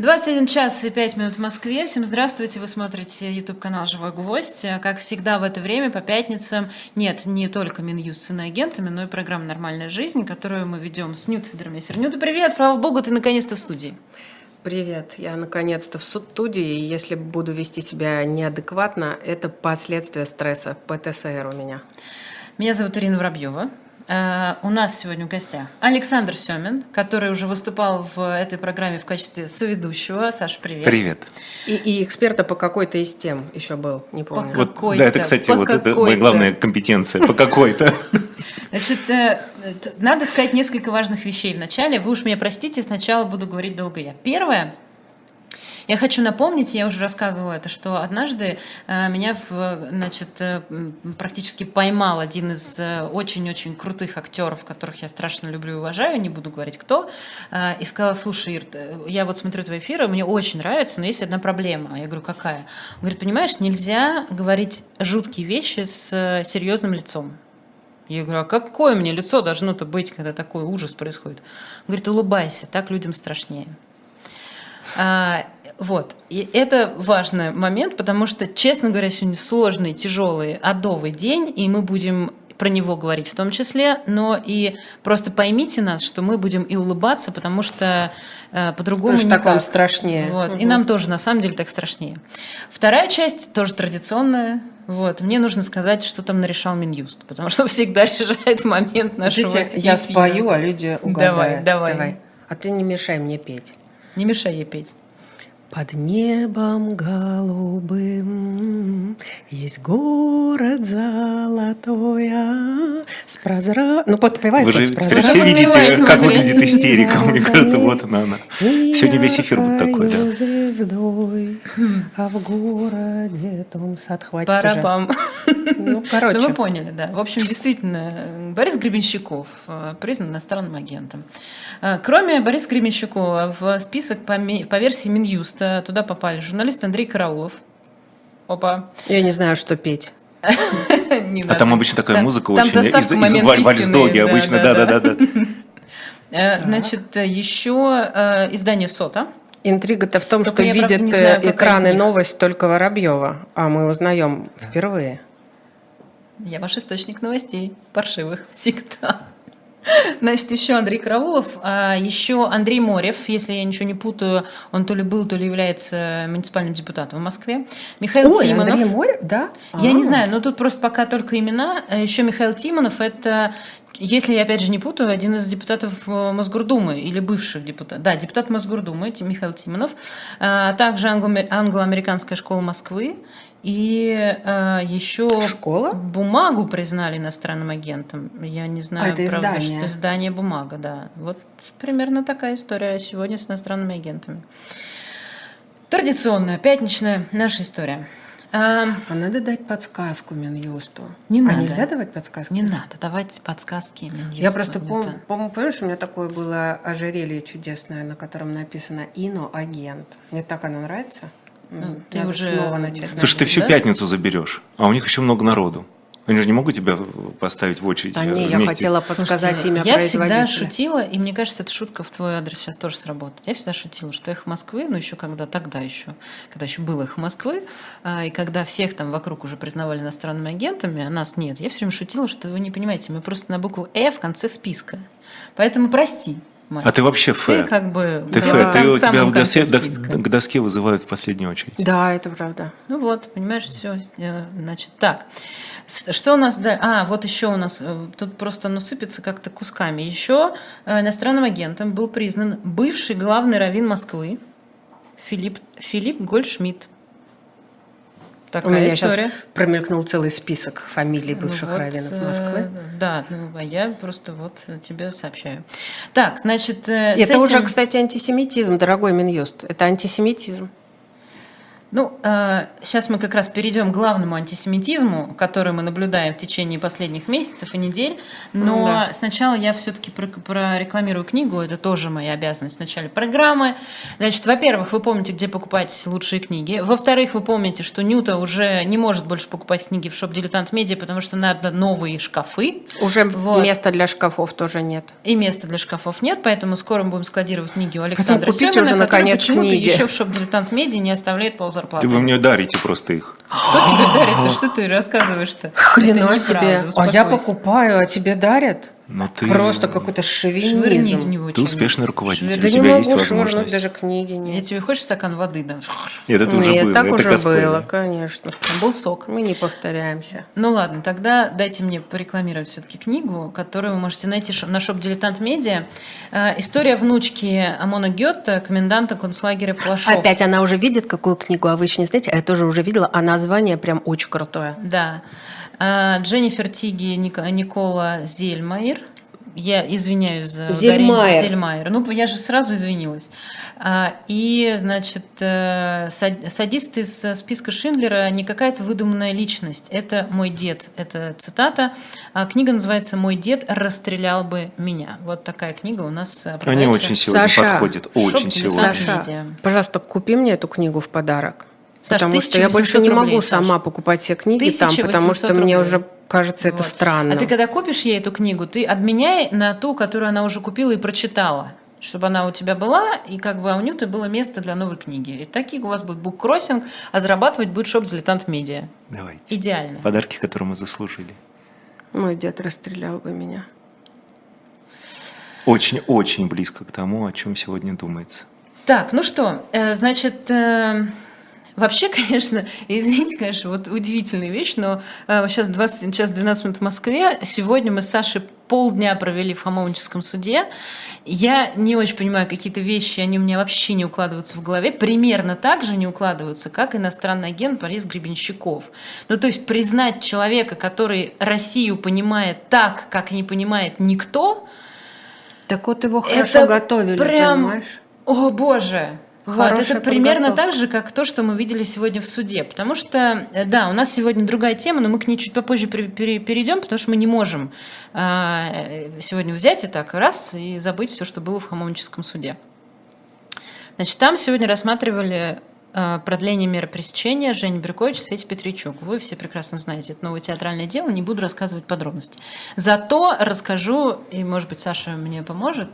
21 час и 5 минут в Москве. Всем здравствуйте. Вы смотрите YouTube канал «Живой гвоздь». Как всегда в это время по пятницам нет не только Минюст с иноагентами, но и программа «Нормальная жизнь», которую мы ведем с Нют Федермессер. Нюта, привет! Слава богу, ты наконец-то в студии. Привет, я наконец-то в студии, и если буду вести себя неадекватно, это последствия стресса, ПТСР у меня. Меня зовут Ирина Воробьева. Uh, у нас сегодня в гостях Александр Семин, который уже выступал в этой программе в качестве соведущего. Саша, привет. Привет. И, и эксперта по какой-то из тем еще был, не помню. По вот, да, это, кстати, по вот это моя главная компетенция, по какой-то. Значит, э, надо сказать несколько важных вещей в начале. Вы уж меня простите, сначала буду говорить долго я. Первое, я хочу напомнить, я уже рассказывала это, что однажды э, меня в, значит, э, практически поймал один из э, очень-очень крутых актеров, которых я страшно люблю и уважаю, не буду говорить кто, и сказал, слушай, Ир, я вот смотрю твои эфиры, мне очень нравится, но есть одна проблема. Я говорю, какая? Он говорит, понимаешь, нельзя говорить жуткие вещи с серьезным лицом. Я говорю, а какое мне лицо должно-то быть, когда такой ужас происходит? Он говорит, улыбайся, так людям страшнее. Вот. И это важный момент, потому что, честно говоря, сегодня сложный, тяжелый, адовый день, и мы будем про него говорить в том числе, но и просто поймите нас, что мы будем и улыбаться, потому что э, по-другому никак. так вам страшнее. Вот. Угу. И нам тоже, на самом деле, так страшнее. Вторая часть тоже традиционная. Вот. Мне нужно сказать, что там нарешал Минюст, потому что всегда решает момент нашего Видите, я спою, а люди угадают. Давай, давай. давай. А ты не мешай мне петь. Не мешай ей петь. Под небом голубым есть город золотой, а с прозра... Ну, подпевай. Вы же теперь все видите, как выглядит истерика. Мне кажется, вот она, она. Сегодня весь эфир будет такой, да. звездой, а в городе том сад хватит Парапам. Ну, короче. Ну, вы поняли, да. В общем, действительно, Борис Гребенщиков э, признан иностранным агентом. Э, кроме Бориса Гребенщикова, в список по, по версии Минюста туда попали журналист Андрей Караулов. Опа. Я не знаю, что петь. А там обычно такая музыка очень из вальсдоги обычно, да-да-да. Э, значит, еще э, издание «Сота». Интрига-то в том, что видит э, экраны новость только Воробьева, а мы узнаем впервые. Я ваш источник новостей, паршивых, всегда. Значит, еще Андрей Караулов, а еще Андрей Морев, если я ничего не путаю, он то ли был, то ли является муниципальным депутатом в Москве. Михаил Ой, Тимонов. Андрей Морев, да? Я А-а-а. не знаю, но тут просто пока только имена. Еще Михаил Тимонов – это если я опять же не путаю, один из депутатов э, Мосгордумы или бывших депутатов. Да, депутат Мосгордумы Михаил Тимонов. А также англо-американская школа Москвы и э, еще Школа? бумагу признали иностранным агентом. Я не знаю, а, это правда, издание. что издание бумага, да. Вот примерно такая история сегодня с иностранными агентами. Традиционная, пятничная наша история. А, а надо дать подсказку Минюсту. Не а надо. нельзя давать подсказки? Не надо давать подсказки Минюсту. Я просто помню, пом помнишь, у меня такое было ожерелье чудесное, на котором написано «Ино агент». Мне так оно нравится. Ну, ты Надо уже снова начать. Слушай, ты всю да? пятницу заберешь, а у них еще много народу. Они же не могут тебя поставить в очередь. Да не, вместе. я хотела подсказать Слушайте, имя Я всегда шутила, и мне кажется, эта шутка в твой адрес сейчас тоже сработает. Я всегда шутила, что их Москвы, ну еще когда, тогда еще, когда еще было их Москвы, а, и когда всех там вокруг уже признавали иностранными агентами, а нас нет, я все время шутила, что вы не понимаете, мы просто на букву «э» в конце списка. Поэтому прости, Мать. А ты вообще Ф. Ты как бы... Ты Ф. Ты у тебя в доске, к доске вызывают в последнюю очередь. Да, это правда. Ну вот, понимаешь, все. Э, значит, так. Что у нас да? А, вот еще у нас э, тут просто оно сыпется как-то кусками. Еще э, иностранным агентом был признан бывший главный раввин Москвы Филипп, Филипп Гольдшмидт. Такая У меня история. сейчас промелькнул целый список фамилий бывших вот, раввинов Москвы. Да, ну, а я просто вот тебе сообщаю. Так, значит... Это этим... уже, кстати, антисемитизм, дорогой Минюст. Это антисемитизм. Ну, э, сейчас мы как раз перейдем к главному антисемитизму, который мы наблюдаем в течение последних месяцев и недель. Но да. сначала я все-таки прорекламирую книгу, это тоже моя обязанность в начале программы. Значит, во-первых, вы помните, где покупать лучшие книги. Во-вторых, вы помните, что Нюта уже не может больше покупать книги в shop Дилетант Медиа, потому что надо новые шкафы. Уже вот. места для шкафов тоже нет. И места для шкафов нет, поэтому скоро мы будем складировать книги у Александра Семина, уже, наконец, книги. еще в shop Дилетант Медиа не оставляет ползарплаты. Ты вы мне дарите просто их. Кто тебе дарит? Что ты рассказываешь-то? Хрена себе. А я покупаю, а тебе дарят? Но ты... Просто какой-то шовинизм. Ты успешный руководитель, Швырни. у тебя да есть могу возможность. даже книги нет. Я тебе хочешь стакан воды дам? Нет, это уже нет, было. так это уже косплей. было, конечно. Там был сок. Мы не повторяемся. Ну ладно, тогда дайте мне порекламировать все-таки книгу, которую вы можете найти на шоп Дилетант Медиа. Э, история внучки Амона Гетта, коменданта концлагеря Плашов. Опять она уже видит, какую книгу, а вы еще не знаете, а я тоже уже видела, а название прям очень крутое. Да. Э, Дженнифер Тиги, Никола Зельмайер – я извиняюсь за Зельмайер. Зельмайер. Ну, я же сразу извинилась. А, и, значит, э, садист из списка Шиндлера не какая-то выдуманная личность. Это мой дед. Это цитата. А книга называется «Мой дед расстрелял бы меня». Вот такая книга у нас Они очень сегодня Саша, подходят. Очень сегодня. Саша, пожалуйста, купи мне эту книгу в подарок. Саш, потому что я больше не могу рублей, сама покупать все книги там, потому что рублей. мне уже кажется это вот. странно. А ты когда купишь ей эту книгу, ты обменяй на ту, которую она уже купила и прочитала чтобы она у тебя была, и как бы а у Нюты было место для новой книги. И такие у вас будет буккроссинг, а зарабатывать будет шоп «Дилетант Медиа». Давайте. Идеально. Подарки, которые мы заслужили. Мой дед расстрелял бы меня. Очень-очень близко к тому, о чем сегодня думается. Так, ну что, э, значит, э, Вообще, конечно, извините, конечно, вот удивительная вещь, но э, сейчас, 20, сейчас 12 минут в Москве. Сегодня мы с Сашей полдня провели в Хамовническом суде. Я не очень понимаю какие-то вещи, они у меня вообще не укладываются в голове. Примерно так же не укладываются, как иностранный агент Борис Гребенщиков. Ну, то есть признать человека, который Россию понимает так, как не понимает никто, так вот его хорошо это готовили, прям... понимаешь? О, боже! Вот, это примерно так же, как то, что мы видели сегодня в суде. Потому что, э, да, у нас сегодня другая тема, но мы к ней чуть попозже перейдем, потому что мы не можем а, сегодня взять и так раз и забыть все, что было в Хамовническом суде. Значит, там сегодня рассматривали а, продление меры пресечения Жени Беркович, Свете Петричук. Вы все прекрасно знаете, это новое театральное дело, не буду рассказывать подробности. Зато расскажу, и, может быть, Саша мне поможет,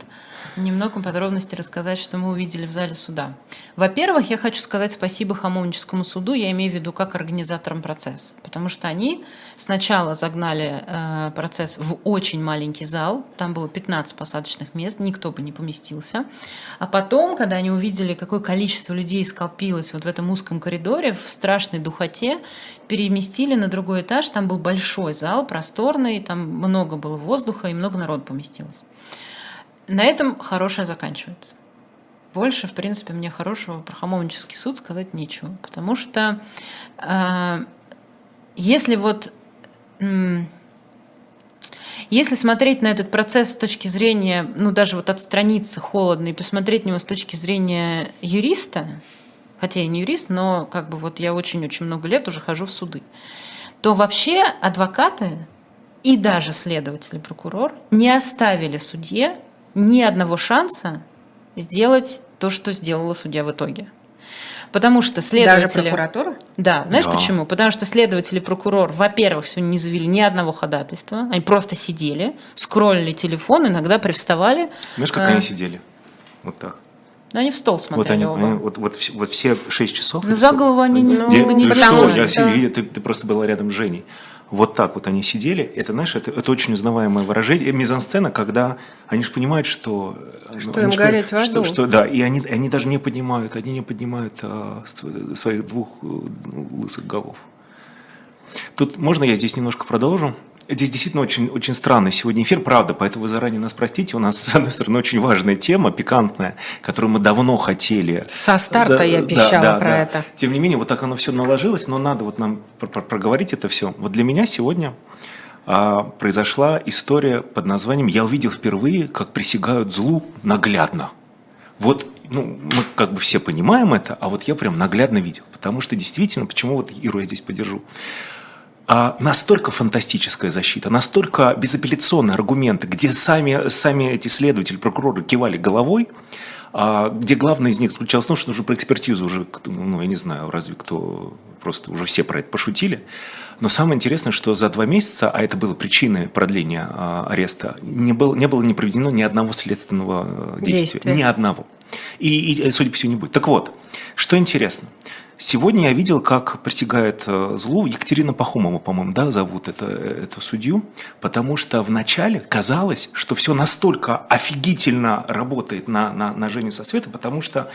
немного подробностей рассказать, что мы увидели в зале суда. Во-первых, я хочу сказать спасибо Хамовническому суду, я имею в виду как организаторам процесса, потому что они сначала загнали э, процесс в очень маленький зал, там было 15 посадочных мест, никто бы не поместился, а потом, когда они увидели, какое количество людей скопилось вот в этом узком коридоре, в страшной духоте, переместили на другой этаж, там был большой зал, просторный, там много было воздуха и много народу поместилось. На этом хорошее заканчивается. Больше, в принципе, мне хорошего про Хамовнический суд сказать нечего. Потому что э, если вот э, если смотреть на этот процесс с точки зрения, ну даже вот отстраниться холодно и посмотреть на него с точки зрения юриста, хотя я не юрист, но как бы вот я очень-очень много лет уже хожу в суды, то вообще адвокаты и даже следователь прокурор не оставили судье ни одного шанса сделать то, что сделала судья в итоге. Потому что следователи... Даже прокуратура? Да. Знаешь да. почему? Потому что следователи и прокурор, во-первых, сегодня не завели ни одного ходатайства. Они просто сидели, скроллили телефон, иногда привставали. Знаешь, как а... они сидели? Вот так. Но они в стол смотрели вот они, оба. Вот, вот, вот все шесть часов. Ну, за голову они не, ну, не, не потому что... Я, ты, ты просто была рядом с Женей вот так вот они сидели, это, знаешь, это, это очень узнаваемое выражение, мизансцена, когда они же понимают, что... Что ну, им гореть в аду. Что, что, да, и они, они даже не поднимают, они не поднимают а, своих двух э, лысых голов. Тут можно я здесь немножко продолжу? Здесь действительно очень, очень странный сегодня эфир, правда, поэтому вы заранее нас простите. У нас, с одной стороны, очень важная тема, пикантная, которую мы давно хотели. Со старта да, я обещала да, да, про да. это. Тем не менее, вот так оно все наложилось, но надо вот нам проговорить это все. Вот для меня сегодня а, произошла история под названием «Я увидел впервые, как присягают злу наглядно». Вот ну, мы как бы все понимаем это, а вот я прям наглядно видел. Потому что действительно, почему вот Иру я здесь поддержу? А настолько фантастическая защита, настолько безапелляционные аргументы, где сами, сами эти следователи, прокуроры кивали головой, а где главное из них заключалось в том, что уже про экспертизу уже, ну, я не знаю, разве кто, просто уже все про это пошутили. Но самое интересное, что за два месяца, а это было причиной продления а, ареста, не было, не было не проведено ни одного следственного э, действия. Действие. Ни одного. И, и, судя по всему, не будет. Так вот, что интересно. Сегодня я видел, как притягает э, злу Екатерина Пахомова, по-моему, да, зовут это, эту судью, потому что вначале казалось, что все настолько офигительно работает на, на, на Женю со света, потому что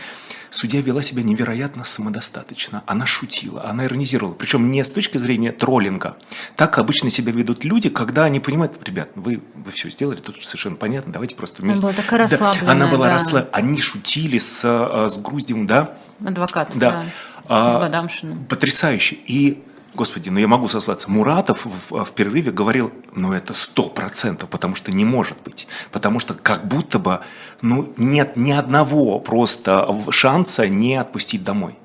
судья вела себя невероятно самодостаточно. Она шутила, она иронизировала. Причем не с точки зрения троллинга. Так обычно себя ведут люди, когда они понимают, ребят, вы, вы все сделали, тут совершенно понятно, давайте просто вместе. Она была такая расслабленная. Да, она была да. расслабленная. Они шутили с, э, с Груздевым, да? Адвокат, да. да. А, с Бадамшиным. Потрясающе. И Господи, ну я могу сослаться. Муратов в, в перерыве говорил, ну это сто процентов, потому что не может быть. Потому что как будто бы ну, нет ни одного просто шанса не отпустить домой.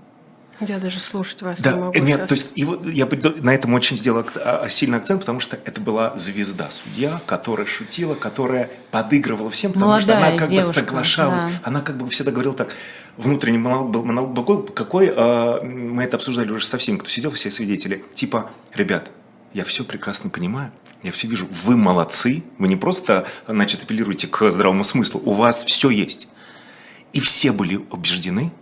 Я даже слушать вас да, не могу. Нет, то есть и вот я на этом очень сделал а, сильный акцент, потому что это была звезда судья, которая шутила, которая подыгрывала всем, потому Молодая что она как девушка, бы соглашалась. Да. Она как бы всегда говорила так, внутренний монолог был монолог какой, какой э, мы это обсуждали уже со всеми, кто сидел, все свидетели. Типа, ребят, я все прекрасно понимаю, я все вижу, вы молодцы, вы не просто, значит, апеллируете к здравому смыслу, у вас все есть. И все были убеждены,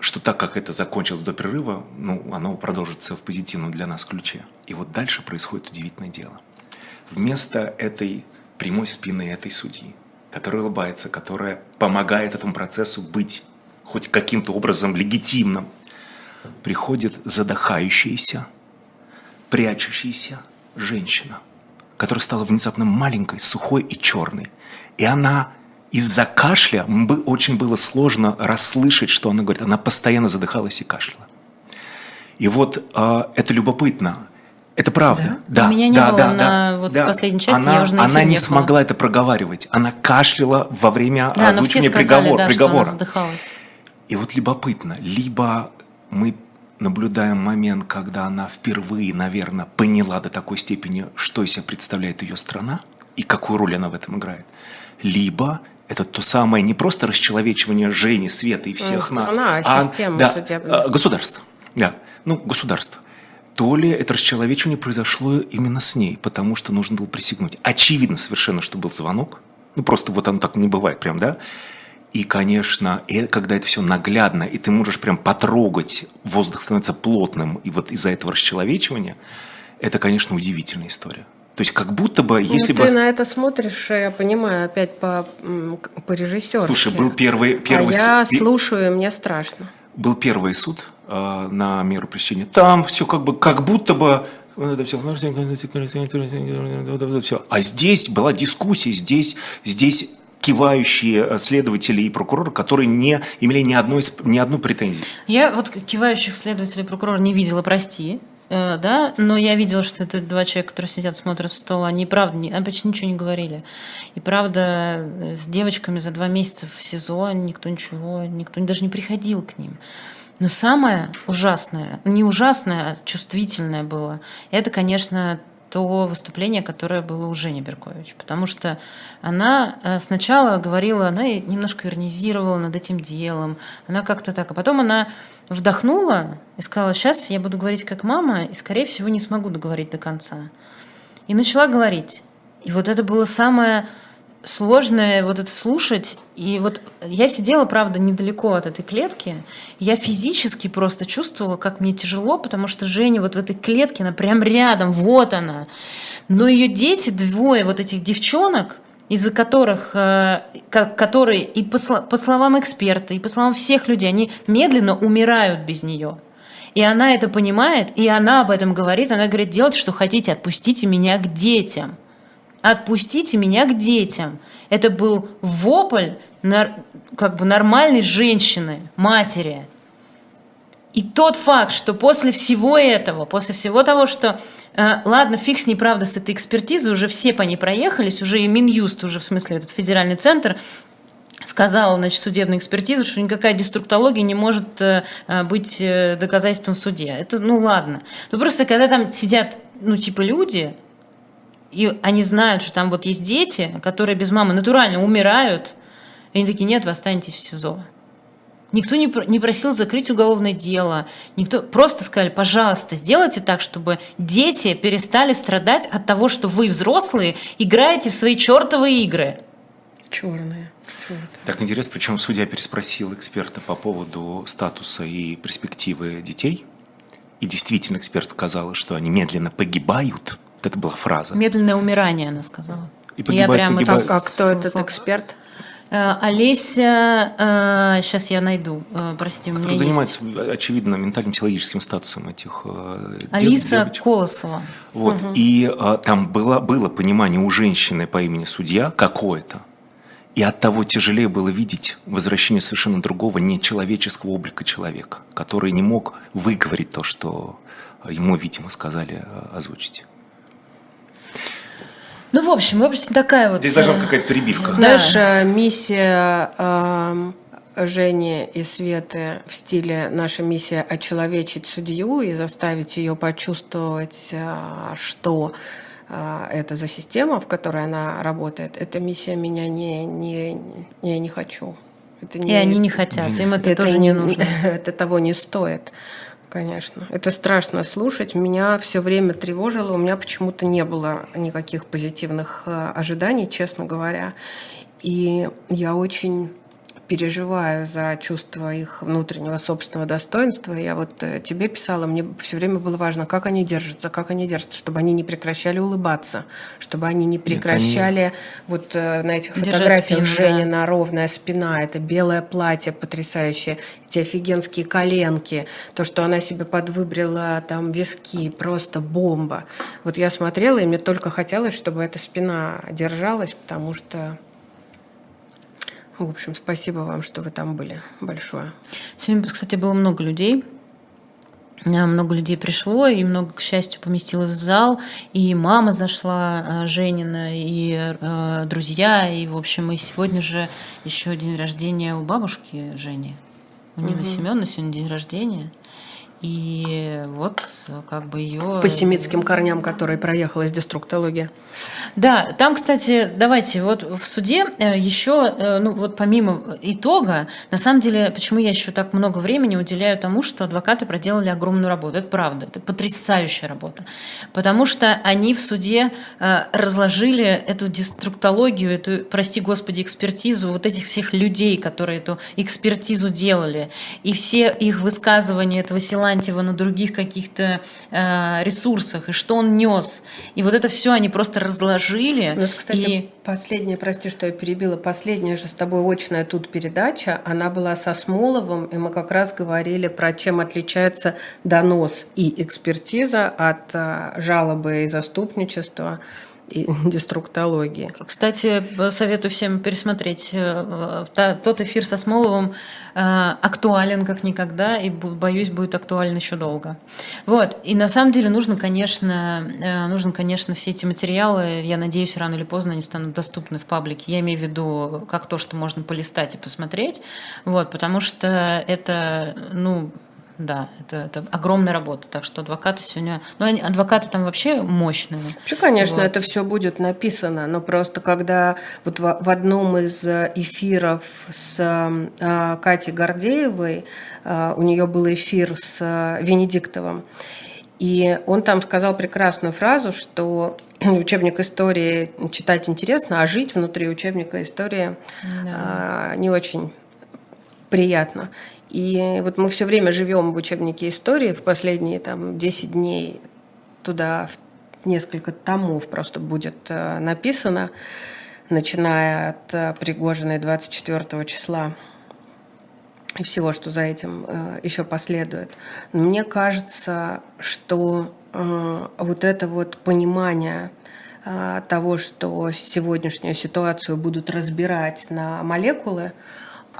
что так как это закончилось до перерыва, ну, оно продолжится в позитивном для нас ключе. И вот дальше происходит удивительное дело. Вместо этой прямой спины этой судьи, которая улыбается, которая помогает этому процессу быть хоть каким-то образом легитимным, приходит задыхающаяся, прячущаяся женщина, которая стала внезапно маленькой, сухой и черной. И она из-за кашля очень было сложно расслышать, что она говорит. Она постоянно задыхалась и кашляла. И вот э, это любопытно. Это правда. Да, да У меня не да, было да, на да, вот да. последней части, она, я уже на Она не ехала. смогла это проговаривать. Она кашляла во время да, озвучивания сказали, приговор, да, приговора. Что она задыхалась. И вот любопытно, либо мы наблюдаем момент, когда она впервые, наверное, поняла до такой степени, что из себя представляет ее страна и какую роль она в этом играет, либо это то самое не просто расчеловечивание Жени, Света и всех ну, нас, а, а система да. А, государство. Да, ну, государство. То ли это расчеловечивание произошло именно с ней, потому что нужно было присягнуть. Очевидно совершенно, что был звонок. Ну, просто вот оно так не бывает прям, да? И, конечно, и когда это все наглядно, и ты можешь прям потрогать, воздух становится плотным, и вот из-за этого расчеловечивания, это, конечно, удивительная история. То есть как будто бы, ну, если ты бы... Ты на это смотришь, я понимаю, опять по, по режиссеру. Слушай, был первый... первый а суд... я слушаю, и мне страшно. Был первый суд э, на меру пресечения. Там все как бы, как будто бы это все. все. А здесь была дискуссия, здесь, здесь кивающие следователи и прокуроры, которые не имели ни одной, ни одну претензию. Я вот кивающих следователей и прокуроров не видела, прости. Э, да, но я видела, что это два человека, которые сидят, смотрят в стол, они правда не, почти ничего не говорили. И правда, э, с девочками за два месяца в СИЗО никто ничего, никто даже не приходил к ним. Но самое ужасное, не ужасное, а чувствительное было, это, конечно, то выступление, которое было у Жени Беркович. Потому что она э, сначала говорила, она немножко иронизировала над этим делом, она как-то так, а потом она вдохнула и сказала, сейчас я буду говорить как мама, и, скорее всего, не смогу договорить до конца. И начала говорить. И вот это было самое сложное вот это слушать. И вот я сидела, правда, недалеко от этой клетки. Я физически просто чувствовала, как мне тяжело, потому что Женя вот в этой клетке, она прям рядом, вот она. Но ее дети, двое вот этих девчонок, из-за которых, э, которые и по, по словам эксперта, и по словам всех людей, они медленно умирают без нее. И она это понимает, и она об этом говорит. Она говорит, делайте, что хотите, отпустите меня к детям. Отпустите меня к детям. Это был вопль как бы нормальной женщины, матери. И тот факт, что после всего этого, после всего того, что Э, ладно, фиг с ней, правда, с этой экспертизой, уже все по ней проехались, уже и Минюст, уже в смысле этот федеральный центр, сказала, значит, судебная экспертиза, что никакая деструктология не может э, э, быть э, доказательством в суде. Это, ну, ладно. Но просто когда там сидят, ну, типа люди, и они знают, что там вот есть дети, которые без мамы натурально умирают, и они такие, нет, вы останетесь в СИЗО. Никто не, не просил закрыть уголовное дело. Никто просто сказали, пожалуйста, сделайте так, чтобы дети перестали страдать от того, что вы, взрослые, играете в свои чертовые игры. Черные. Так интересно, причем судья переспросил эксперта по поводу статуса и перспективы детей. И действительно эксперт сказал, что они медленно погибают. Это была фраза. Медленное умирание, она сказала. И погибают, я прямо погибают. А, а кто этот эксперт? Э, Олеся, сейчас э, я найду, э, прости, меня занимается, есть... очевидно, ментальным психологическим статусом этих Алиса девочек. Колосова. Вот, угу. и там было, было понимание у женщины по имени судья какое-то, и от того тяжелее было видеть возвращение совершенно другого нечеловеческого облика человека, который не мог выговорить то, что ему, видимо, сказали озвучить. Ну, в общем, в общем, такая вот... Здесь должна быть какая-то перебивка. Знаешь, да. миссия э, Жени и Светы в стиле «наша миссия очеловечить судью и заставить ее почувствовать, э, что э, это за система, в которой она работает, эта миссия меня не, не, не, не хочу. Это не, и они не хотят, им это, это тоже не нужно. Это того не стоит. Конечно. Это страшно слушать. Меня все время тревожило. У меня почему-то не было никаких позитивных э, ожиданий, честно говоря. И я очень переживаю за чувство их внутреннего собственного достоинства. Я вот э, тебе писала, мне все время было важно, как они держатся, как они держатся, чтобы они не прекращали улыбаться, чтобы они не прекращали Нет, они... вот э, на этих Держать фотографиях спину, Женина да. ровная спина, это белое платье потрясающее, эти офигенские коленки, то, что она себе подвыбрила там виски, просто бомба. Вот я смотрела, и мне только хотелось, чтобы эта спина держалась, потому что в общем, спасибо вам, что вы там были. Большое. Сегодня, кстати, было много людей. А, много людей пришло, и много, к счастью, поместилось в зал. И мама зашла, а, Женина, и э, друзья. И, в общем, и сегодня же еще день рождения у бабушки Жени. У Нины угу. Семеновны сегодня день рождения. И вот как бы ее... По семитским корням, которые проехалась деструктология. Да, там, кстати, давайте, вот в суде э, еще, э, ну вот помимо итога, на самом деле, почему я еще так много времени уделяю тому, что адвокаты проделали огромную работу. Это правда, это потрясающая работа. Потому что они в суде э, разложили эту деструктологию, эту, прости господи, экспертизу вот этих всех людей, которые эту экспертизу делали, и все их высказывания этого Силантьева на других каких-то ресурсах, и что он нес. И вот это все они просто разложили. Ну, кстати, и... последняя, прости, что я перебила, последняя же с тобой очная тут передача, она была со Смоловым, и мы как раз говорили про чем отличается донос и экспертиза от э, жалобы и заступничества деструктологии. Кстати, советую всем пересмотреть. Э, тот эфир со Смоловым э, актуален как никогда, и, боюсь, будет актуален еще долго. Вот. И на самом деле нужно, конечно, э, нужно, конечно, все эти материалы, я надеюсь, рано или поздно они станут доступны в паблике. Я имею в виду как то, что можно полистать и посмотреть, вот, потому что это, ну, да, это, это огромная работа. Так что адвокаты сегодня... Ну, они, адвокаты там вообще мощные. Вообще, конечно, вот. это все будет написано, но просто когда вот в, в одном из эфиров с э, Катей Гордеевой, э, у нее был эфир с э, Венедиктовым, и он там сказал прекрасную фразу, что учебник истории читать интересно, а жить внутри учебника истории да. э, не очень приятно. И вот мы все время живем в учебнике истории, в последние там 10 дней туда несколько томов просто будет э, написано, начиная от э, Пригожиной 24 числа и всего, что за этим э, еще последует. Но мне кажется, что вот это вот понимание того, что сегодняшнюю ситуацию будут разбирать на молекулы,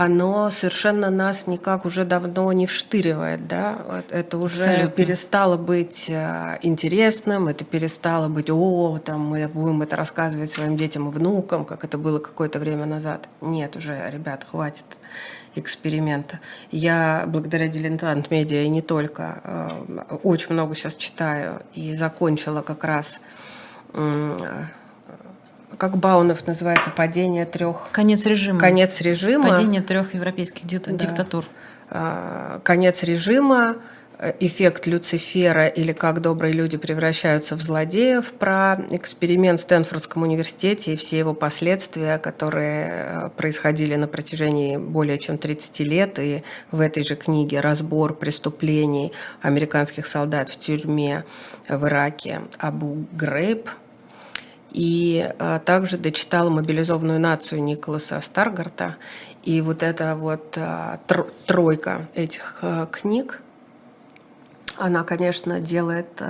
оно совершенно нас никак уже давно не вштыривает, да, это уже Абсолютно. перестало быть э, интересным, это перестало быть, о, там мы будем это рассказывать своим детям и внукам, как это было какое-то время назад. Нет, уже, ребят, хватит эксперимента. Я благодаря Дилетант Медиа и не только э, очень много сейчас читаю и закончила как раз как Баунов называется, падение трех... Конец режима. Конец режима. Падение трех европейских да. диктатур. А, конец режима, э, эффект Люцифера или как добрые люди превращаются в злодеев, про эксперимент в Стэнфордском университете и все его последствия, которые э, происходили на протяжении более чем 30 лет. И в этой же книге разбор преступлений американских солдат в тюрьме в Ираке Абу Грейб, и а, также дочитала «Мобилизованную нацию» Николаса Старгарта. И вот эта вот а, тройка этих а, книг, она, конечно, делает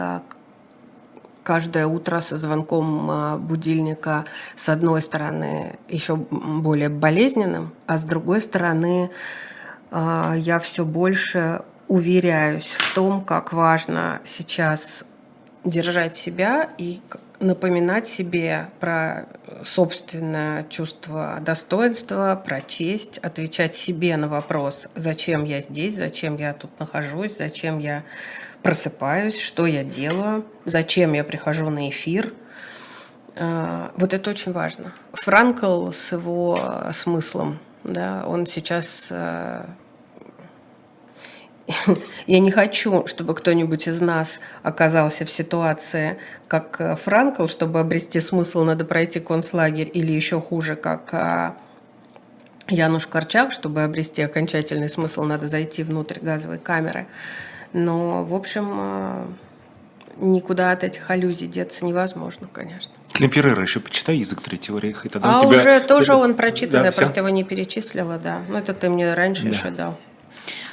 каждое утро со звонком будильника с одной стороны еще более болезненным, а с другой стороны я все больше уверяюсь в том, как важно сейчас держать себя и напоминать себе про собственное чувство достоинства, про честь, отвечать себе на вопрос, зачем я здесь, зачем я тут нахожусь, зачем я просыпаюсь, что я делаю, зачем я прихожу на эфир. А, вот это очень важно. Франкл с его смыслом, да, он сейчас а, я не хочу, чтобы кто-нибудь из нас оказался в ситуации, как э, Франкл, чтобы обрести смысл, надо пройти концлагерь, или еще хуже, как а, Януш Корчак, чтобы обрести окончательный смысл, надо зайти внутрь газовой камеры. Но, в общем, э, никуда от этих аллюзий деться невозможно, конечно. Клемперера еще почитай «Язык Третьего Рейха». И тогда а тебя... уже тоже он прочитан, да, я просто его не перечислила, да. Ну, это ты мне раньше да. еще дал.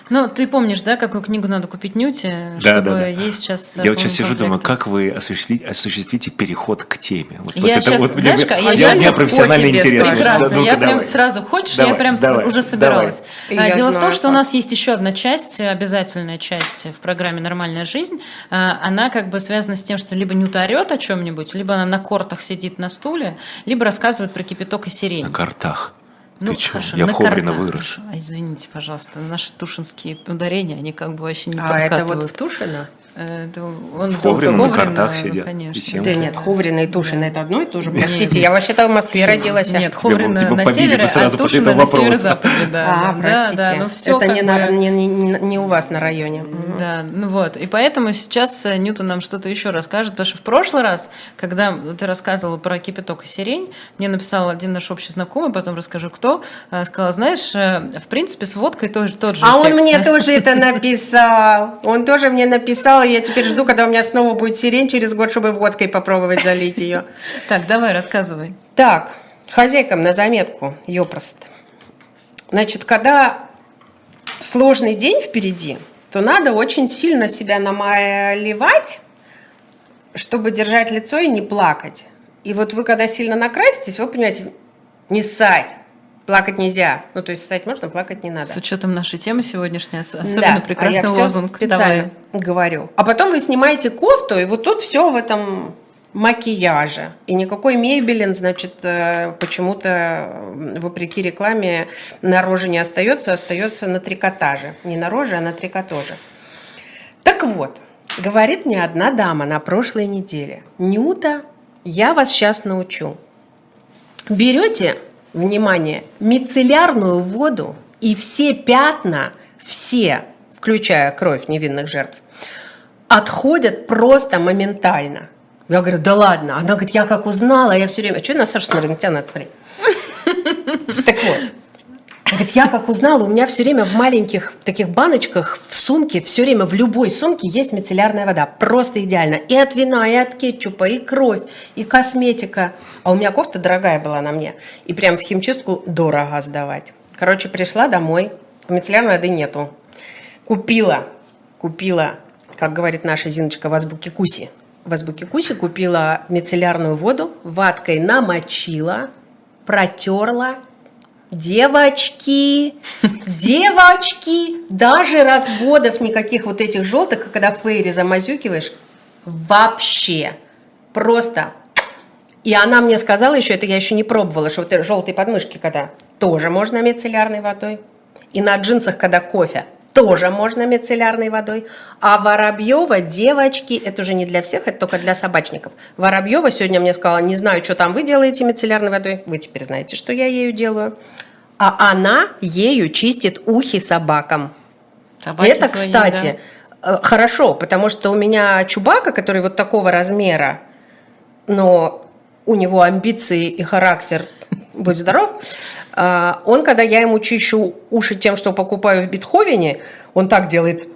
Ну, ты помнишь, да, какую книгу надо купить Нюте, да, чтобы да, да. ей сейчас... Я вот сейчас сижу, думаю, как вы осуществите, осуществите переход к теме? Вот я сейчас, вот, знаешь, я, я, я, профессионально интересно. Прекрасно, да, я давай. прям сразу, хочешь, давай, я прям давай, уже собиралась. Давай. Дело в том, что у нас есть еще одна часть, обязательная часть в программе «Нормальная жизнь». А, она как бы связана с тем, что либо Нюта орет о чем-нибудь, либо она на кортах сидит на стуле, либо рассказывает про кипяток и сирень. На картах. Ну, Ты хорошо, Я в Ховрино вырос. А, извините, пожалуйста, наши тушинские ударения, они как бы вообще не А это вот в Тушино? Это он в Ховрино на картах сидят. Конечно. Да нет, Ховрино и Тушино да. это одно и то же. Простите, я вообще-то в Москве родилась. Нет, Ховрино типа, на севере, а Тушино на северо-западе. Да, а, простите. Да, ну, все это не, на, не, не, не у вас на районе. Да, ну вот. И поэтому сейчас э, Ньютон нам что-то еще расскажет, потому что в прошлый раз, когда ты рассказывала про кипяток и сирень, мне написал один наш общий знакомый, потом расскажу, кто, э, сказал, знаешь, э, в принципе, с водкой тоже тот же А он мне тоже это написал. Он тоже мне написал, я теперь жду, когда у меня снова будет сирень через год, чтобы водкой попробовать залить ее. Так, давай, рассказывай. Так, хозяйкам на заметку, ёпрост. Значит, когда сложный день впереди, то надо очень сильно себя намаливать, чтобы держать лицо и не плакать. И вот вы, когда сильно накраситесь, вы понимаете, не ссать, Плакать нельзя. Ну, то есть ссать можно, плакать не надо. С учетом нашей темы сегодняшней, особенно да, прекрасный а я лозунг. специально Давай. говорю. А потом вы снимаете кофту, и вот тут все в этом макияже. И никакой мебелин, значит, э, почему-то, вопреки рекламе, на роже не остается, остается на трикотаже. Не на роже, а на трикотаже. Так вот, говорит мне одна дама на прошлой неделе. Нюта, я вас сейчас научу. Берете внимание, мицеллярную воду и все пятна, все, включая кровь невинных жертв, отходят просто моментально. Я говорю, да ладно. Она говорит, я как узнала, я все время... Что на Сашу смотрю? На тебя надо смотреть. Так вот, Говорит, я как узнала, у меня все время в маленьких таких баночках в сумке, все время в любой сумке есть мицеллярная вода. Просто идеально. И от вина, и от кетчупа, и кровь, и косметика. А у меня кофта дорогая была на мне. И прям в химчистку дорого сдавать. Короче, пришла домой, мицеллярной воды нету. Купила, купила, как говорит наша Зиночка в азбуке Куси. В азбуке Куси купила мицеллярную воду, ваткой намочила, протерла Девочки, девочки, даже разводов никаких вот этих желтых, когда фейри замазюкиваешь, вообще. Просто. И она мне сказала еще, это я еще не пробовала, что вот желтые подмышки, когда тоже можно мицеллярной водой. И на джинсах, когда кофе, тоже можно мицеллярной водой. А Воробьева, девочки, это уже не для всех, это только для собачников. Воробьева сегодня мне сказала, не знаю, что там вы делаете мицеллярной водой. Вы теперь знаете, что я ею делаю. А она ею чистит ухи собакам. Собаки это, свои, кстати, э, хорошо, потому что у меня Чубака, который вот такого размера, но у него амбиции и характер, будь здоров, а, он, когда я ему чищу уши тем, что покупаю в Бетховене, он так делает.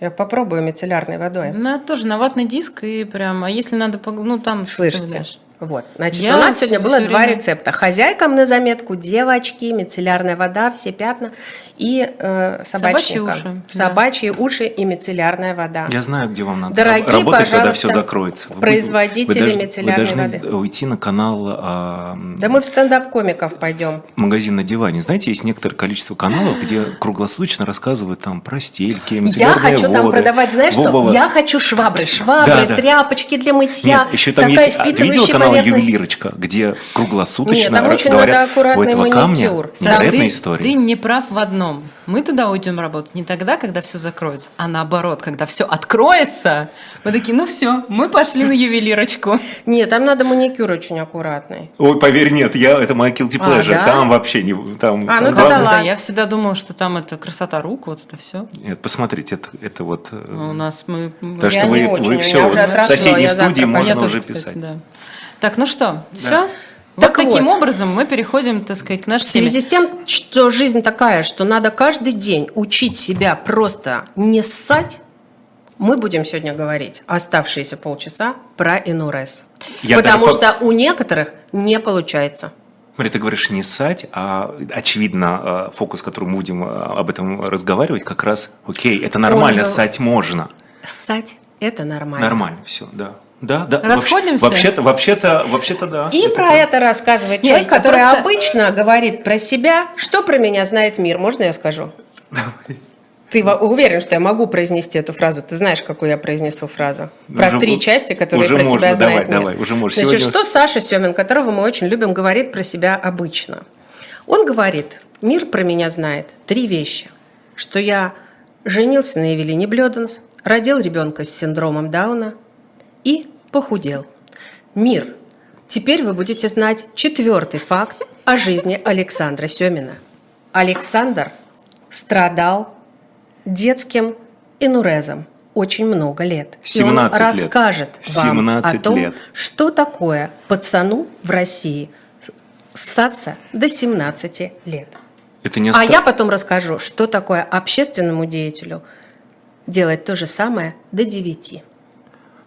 Я попробую мицеллярной водой. Ну, это тоже на ватный диск и прям, а если надо, ну там Слышите? Вот, значит, Я у нас сегодня было два время- рецепта. Хозяйкам на заметку, девочки, мицеллярная вода, все пятна и э, Собачьи уши, да. Собачьи уши и мицеллярная вода. Я знаю, где вам надо Дорогие, раб- работать, когда все закроется. Вы- производители вы должны- мицеллярной Вы должны воды. уйти на канал а, Да мы в стендап-комиков пойдем. магазин на диване. Знаете, есть некоторое количество каналов, где круглосуточно рассказывают там про стельки, Я мицеллярные хочу там воды. продавать, знаешь что? Во-во-во. Я хочу швабры, швабры, Да, да. тряпочки для мытья. Нет, еще там такая есть. а, видела поверхность. Ювелирочка, где круглосуточно Нет, там очень говорят, надо аккуратный у этого камня маникюр. Саш, невероятная ты, история. ты не прав в одном. Мы туда уйдем работать не тогда, когда все закроется, а наоборот, когда все откроется. Мы такие, ну все, мы пошли на ювелирочку. Нет, там надо маникюр очень аккуратный. Ой, поверь, нет, я это моя guilty А, pleasure. да? Там вообще не там. А, ну там тогда ладно. Да, я всегда думала, что там это красота рук, вот это все. Нет, посмотрите, это, это вот. э, У нас мы... Я что не вы, очень, вы все, уже в соседней студии можно уже кстати, писать. да. Так, ну что, все? Так Вот таким вот. образом мы переходим, так сказать, к нашей В связи теме. с тем, что жизнь такая, что надо каждый день учить себя просто не ссать, мы будем сегодня говорить оставшиеся полчаса про НРС. Я Потому даже что у некоторых не получается. Смотри, ты говоришь не ссать, а очевидно э, фокус, который мы будем э, об этом разговаривать, как раз, окей, это нормально, Он, ссать можно. Ссать – это нормально. Нормально, все, да. Да, да. Расходимся? Вообще-то, вообще-то, вообще-то, да. И про это рассказывает человек, я который просто- обычно говорит про себя, что про меня знает мир. Можно я скажу? Ты во- уверен, что я могу произнести эту фразу? Ты знаешь, какую я произнесу фразу? Про Уже- три части, которые уже про можно, тебя давай, знает мир. давай, уже можешь. Значит, Сегодня- что Саша Семин, которого мы очень любим, говорит про себя обычно? Он говорит, мир про меня знает три вещи. Что я женился на Евелине Блёденс, родил ребенка с синдромом Дауна и похудел. Мир. Теперь вы будете знать четвертый факт о жизни Александра Семина. Александр страдал детским инурезом очень много лет. И он 17 лет. расскажет вам 17 о том, лет. что такое пацану в России ссаться до 17 лет. Это не А оста- я потом расскажу, что такое общественному деятелю делать то же самое до 9.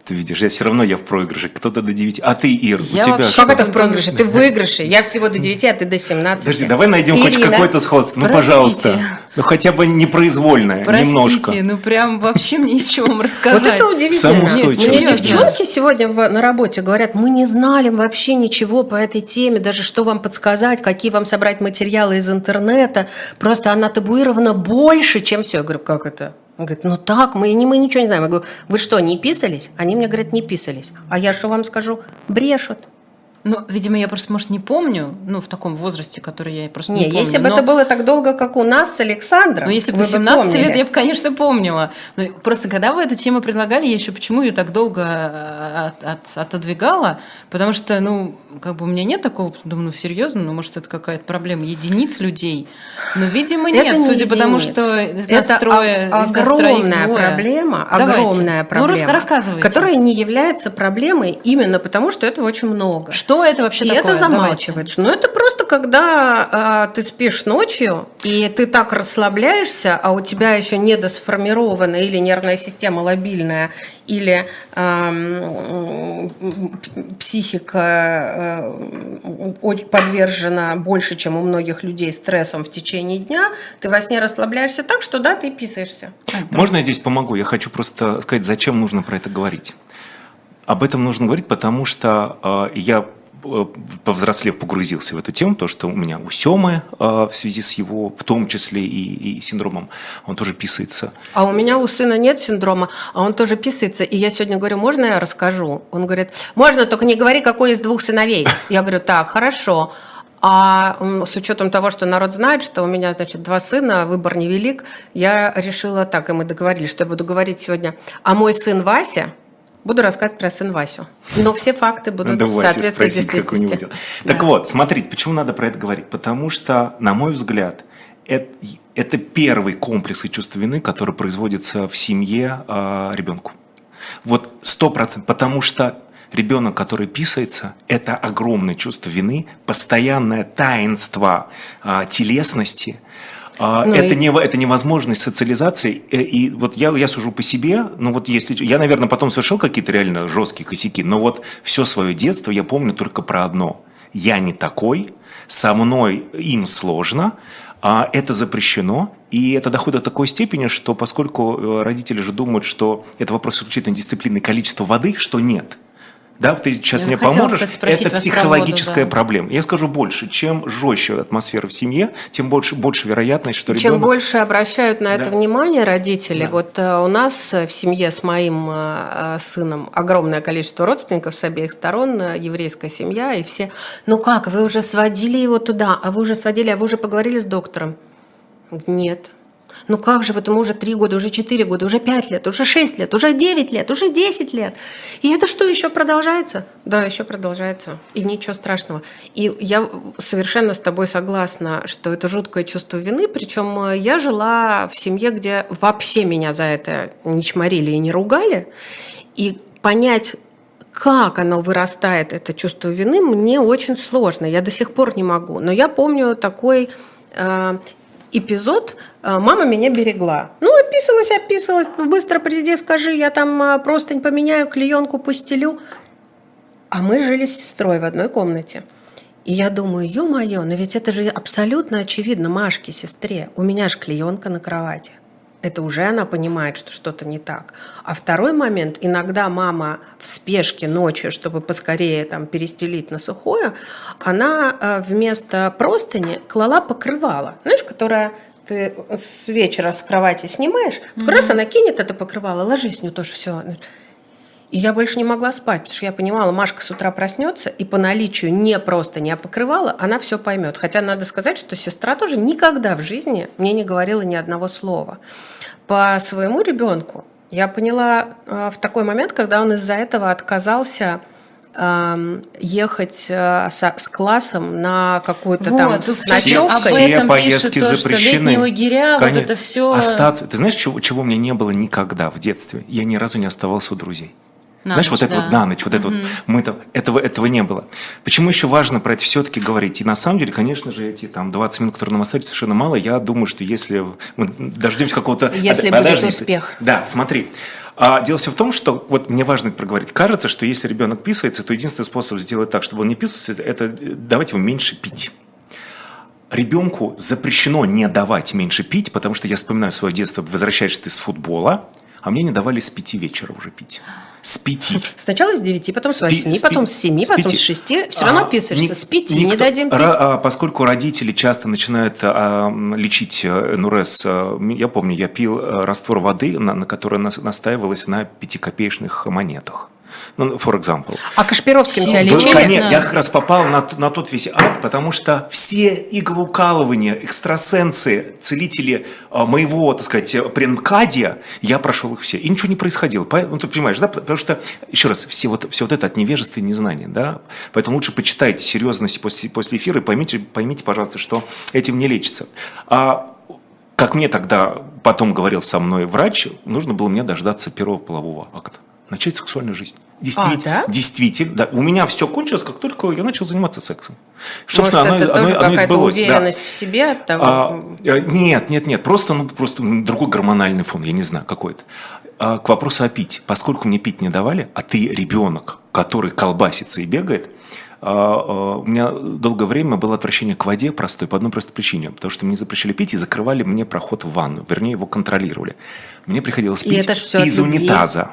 Ты видишь, я все равно я в проигрыше. Кто-то до 9. А ты, Ир, у Я тебя вообще- что? Как это в проигрыше? Ты в выигрыше. Я всего до 9, а ты до 17. Подожди, давай найдем хоть Ирина. какое-то сходство. Ну, Простите. пожалуйста. Ну, хотя бы непроизвольное, Простите, немножко. ну прям вообще мне ничего вам Вот рассказать. это удивительно. Мне девчонки сегодня на работе говорят, мы не знали вообще ничего по этой теме, даже что вам подсказать, какие вам собрать материалы из интернета. Просто она табуирована больше, чем все. Я говорю, как это? Он говорит, ну так, мы, мы ничего не знаем. Я говорю, вы что, не писались? Они мне говорят, не писались. А я что вам скажу? Брешут. Ну, видимо, я просто, может, не помню, ну, в таком возрасте, который я просто не, Не, помню. если бы но- это было так долго, как у нас с Александром, Ну, если бы вы 17 лет, помнили. я бы, конечно, помнила. Но просто когда вы эту тему предлагали, я еще почему ее так долго э, от- от- отодвигала? Потому что, ну, как бы у меня нет такого, думаю, ну, серьезно, ну, может, это какая-то проблема единиц людей. Но, видимо, Это нет, не судя по тому, единиц. что из нас это трое, о- из нас троих огромная двое. проблема, Давайте. огромная Ну, проблема, рас- рассказывайте. которая не является проблемой именно потому, что этого очень много. Что это вообще и такое? это замалчивается. Но это просто когда а, ты спишь ночью, и ты так расслабляешься, а у тебя еще недосформирована или нервная система лобильная, или м, психика э, подвержена больше, чем у многих людей стрессом в течение дня, ты во сне расслабляешься так, что да, ты писаешься. Можно я здесь помогу? Я хочу просто сказать, зачем нужно про это говорить. Об этом нужно говорить, потому что э, я э, повзрослев, погрузился в эту тему, то, что у меня у Семы э, в связи с его, в том числе и, и синдромом, он тоже писается. А у меня у сына нет синдрома, а он тоже писается. И я сегодня говорю, можно я расскажу? Он говорит, можно, только не говори, какой из двух сыновей. Я говорю, так, хорошо. А с учетом того, что народ знает, что у меня, значит, два сына, выбор невелик, я решила так, и мы договорились, что я буду говорить сегодня, а мой сын Вася, буду рассказывать про сын Васю. Но все факты будут Надо соответствовать действительности. Да. Так вот, смотрите, почему надо про это говорить? Потому что, на мой взгляд, это, это первый комплекс и чувство вины, который производится в семье э, ребенку. Вот сто процентов, потому что ребенок, который писается, это огромное чувство вины, постоянное таинство а, телесности, а, ну, это, и... не, это невозможность социализации. Э, и вот я, я сужу по себе, ну вот если... Я, наверное, потом совершил какие-то реально жесткие косяки, но вот все свое детство я помню только про одно. Я не такой, со мной им сложно, а это запрещено, и это доходит до такой степени, что поскольку э, родители же думают, что это вопрос исключительно дисциплины количества воды, что нет – да, ты сейчас Я мне поможешь, кстати, это психологическая воду, да. проблема. Я скажу больше, чем жестче атмосфера в семье, тем больше, больше вероятность, что Чем больше обращают на это да. внимание родители, да. вот э, у нас в семье с моим э, сыном огромное количество родственников с обеих сторон, э, еврейская семья, и все, ну как, вы уже сводили его туда, а вы уже сводили, а вы уже поговорили с доктором? Нет. Ну как же, вот ему уже три года, уже четыре года, уже пять лет, уже шесть лет, уже девять лет, уже десять лет. И это что, еще продолжается? Да, еще продолжается. И ничего страшного. И я совершенно с тобой согласна, что это жуткое чувство вины. Причем э, я жила в семье, где вообще меня за это не чморили и не ругали. И понять, как оно вырастает, это чувство вины, мне очень сложно. Я до сих пор не могу. Но я помню такой э, эпизод э, «Мама меня берегла». Ну, описалась, описалась, быстро приди, скажи, я там э, просто поменяю, клеенку постелю. А мы жили с сестрой в одной комнате. И я думаю, ё-моё, но ведь это же абсолютно очевидно Машке, сестре. У меня же клеенка на кровати это уже она понимает, что что-то не так. А второй момент, иногда мама в спешке ночью, чтобы поскорее там перестелить на сухое, она э, вместо простыни клала покрывало, знаешь, которое ты с вечера с кровати снимаешь, mm-hmm. раз она кинет это покрывало, ложись, у нее тоже все. И я больше не могла спать, потому что я понимала, Машка с утра проснется, и по наличию не просто не покрывала, она все поймет. Хотя надо сказать, что сестра тоже никогда в жизни мне не говорила ни одного слова. По своему ребенку я поняла э, в такой момент, когда он из-за этого отказался эм, ехать э, с, классом на какую-то вот, там с ночевкой. Все, все поездки то, запрещены. Что лагеря, Конечно. вот это все. Остаться. Ты знаешь, чего, чего у меня не было никогда в детстве? Я ни разу не оставался у друзей. На Знаешь, ночь, вот это да. вот на ночь, вот угу. это вот, мы -то, этого, этого не было. Почему еще важно про это все-таки говорить? И на самом деле, конечно же, эти там 20 минут, которые нам остались, совершенно мало. Я думаю, что если мы дождемся какого-то... Если а, будет успех. Да, смотри. А дело все в том, что вот мне важно это проговорить. Кажется, что если ребенок писается, то единственный способ сделать так, чтобы он не писался, это давать ему меньше пить ребенку запрещено не давать меньше пить, потому что я вспоминаю свое детство, возвращаешься ты с футбола, а мне не давали с пяти вечера уже пить с пяти. Сначала с девяти, потом с восьми, потом с семи, потом с шести. Все равно а, писаешься. С пяти не дадим пить. А, поскольку родители часто начинают а, лечить э, НУРС, а, я помню, я пил э, раствор воды, на, которой настаивалось на пятикопеечных монетах ну, for example. А Кашпировским тебя лечили? Конечно, я как раз попал на, на тот весь ад, потому что все иглоукалывания, экстрасенсы, целители а, моего, так сказать, пренкадия, я прошел их все. И ничего не происходило. Ну, ты понимаешь, да? Потому что, еще раз, все вот, все вот это от невежества и незнания, да? Поэтому лучше почитайте серьезности после, после эфира и поймите, поймите, пожалуйста, что этим не лечится. А как мне тогда потом говорил со мной врач, нужно было мне дождаться первого полового акта начать сексуальную жизнь. Действительно, а, да? действительно, да. У меня все кончилось, как только я начал заниматься сексом. Собственно, Может, это оно, тоже оно, оно уверенность да. в себе от того? А, э, нет, нет, нет, просто, ну, просто другой гормональный фон, я не знаю, какой-то. А, к вопросу о пить. Поскольку мне пить не давали, а ты ребенок, который колбасится и бегает, а, а, у меня долгое время было отвращение к воде простой по одной простой причине, потому что мне запрещали пить и закрывали мне проход в ванну, вернее его контролировали. Мне приходилось пить из унитаза.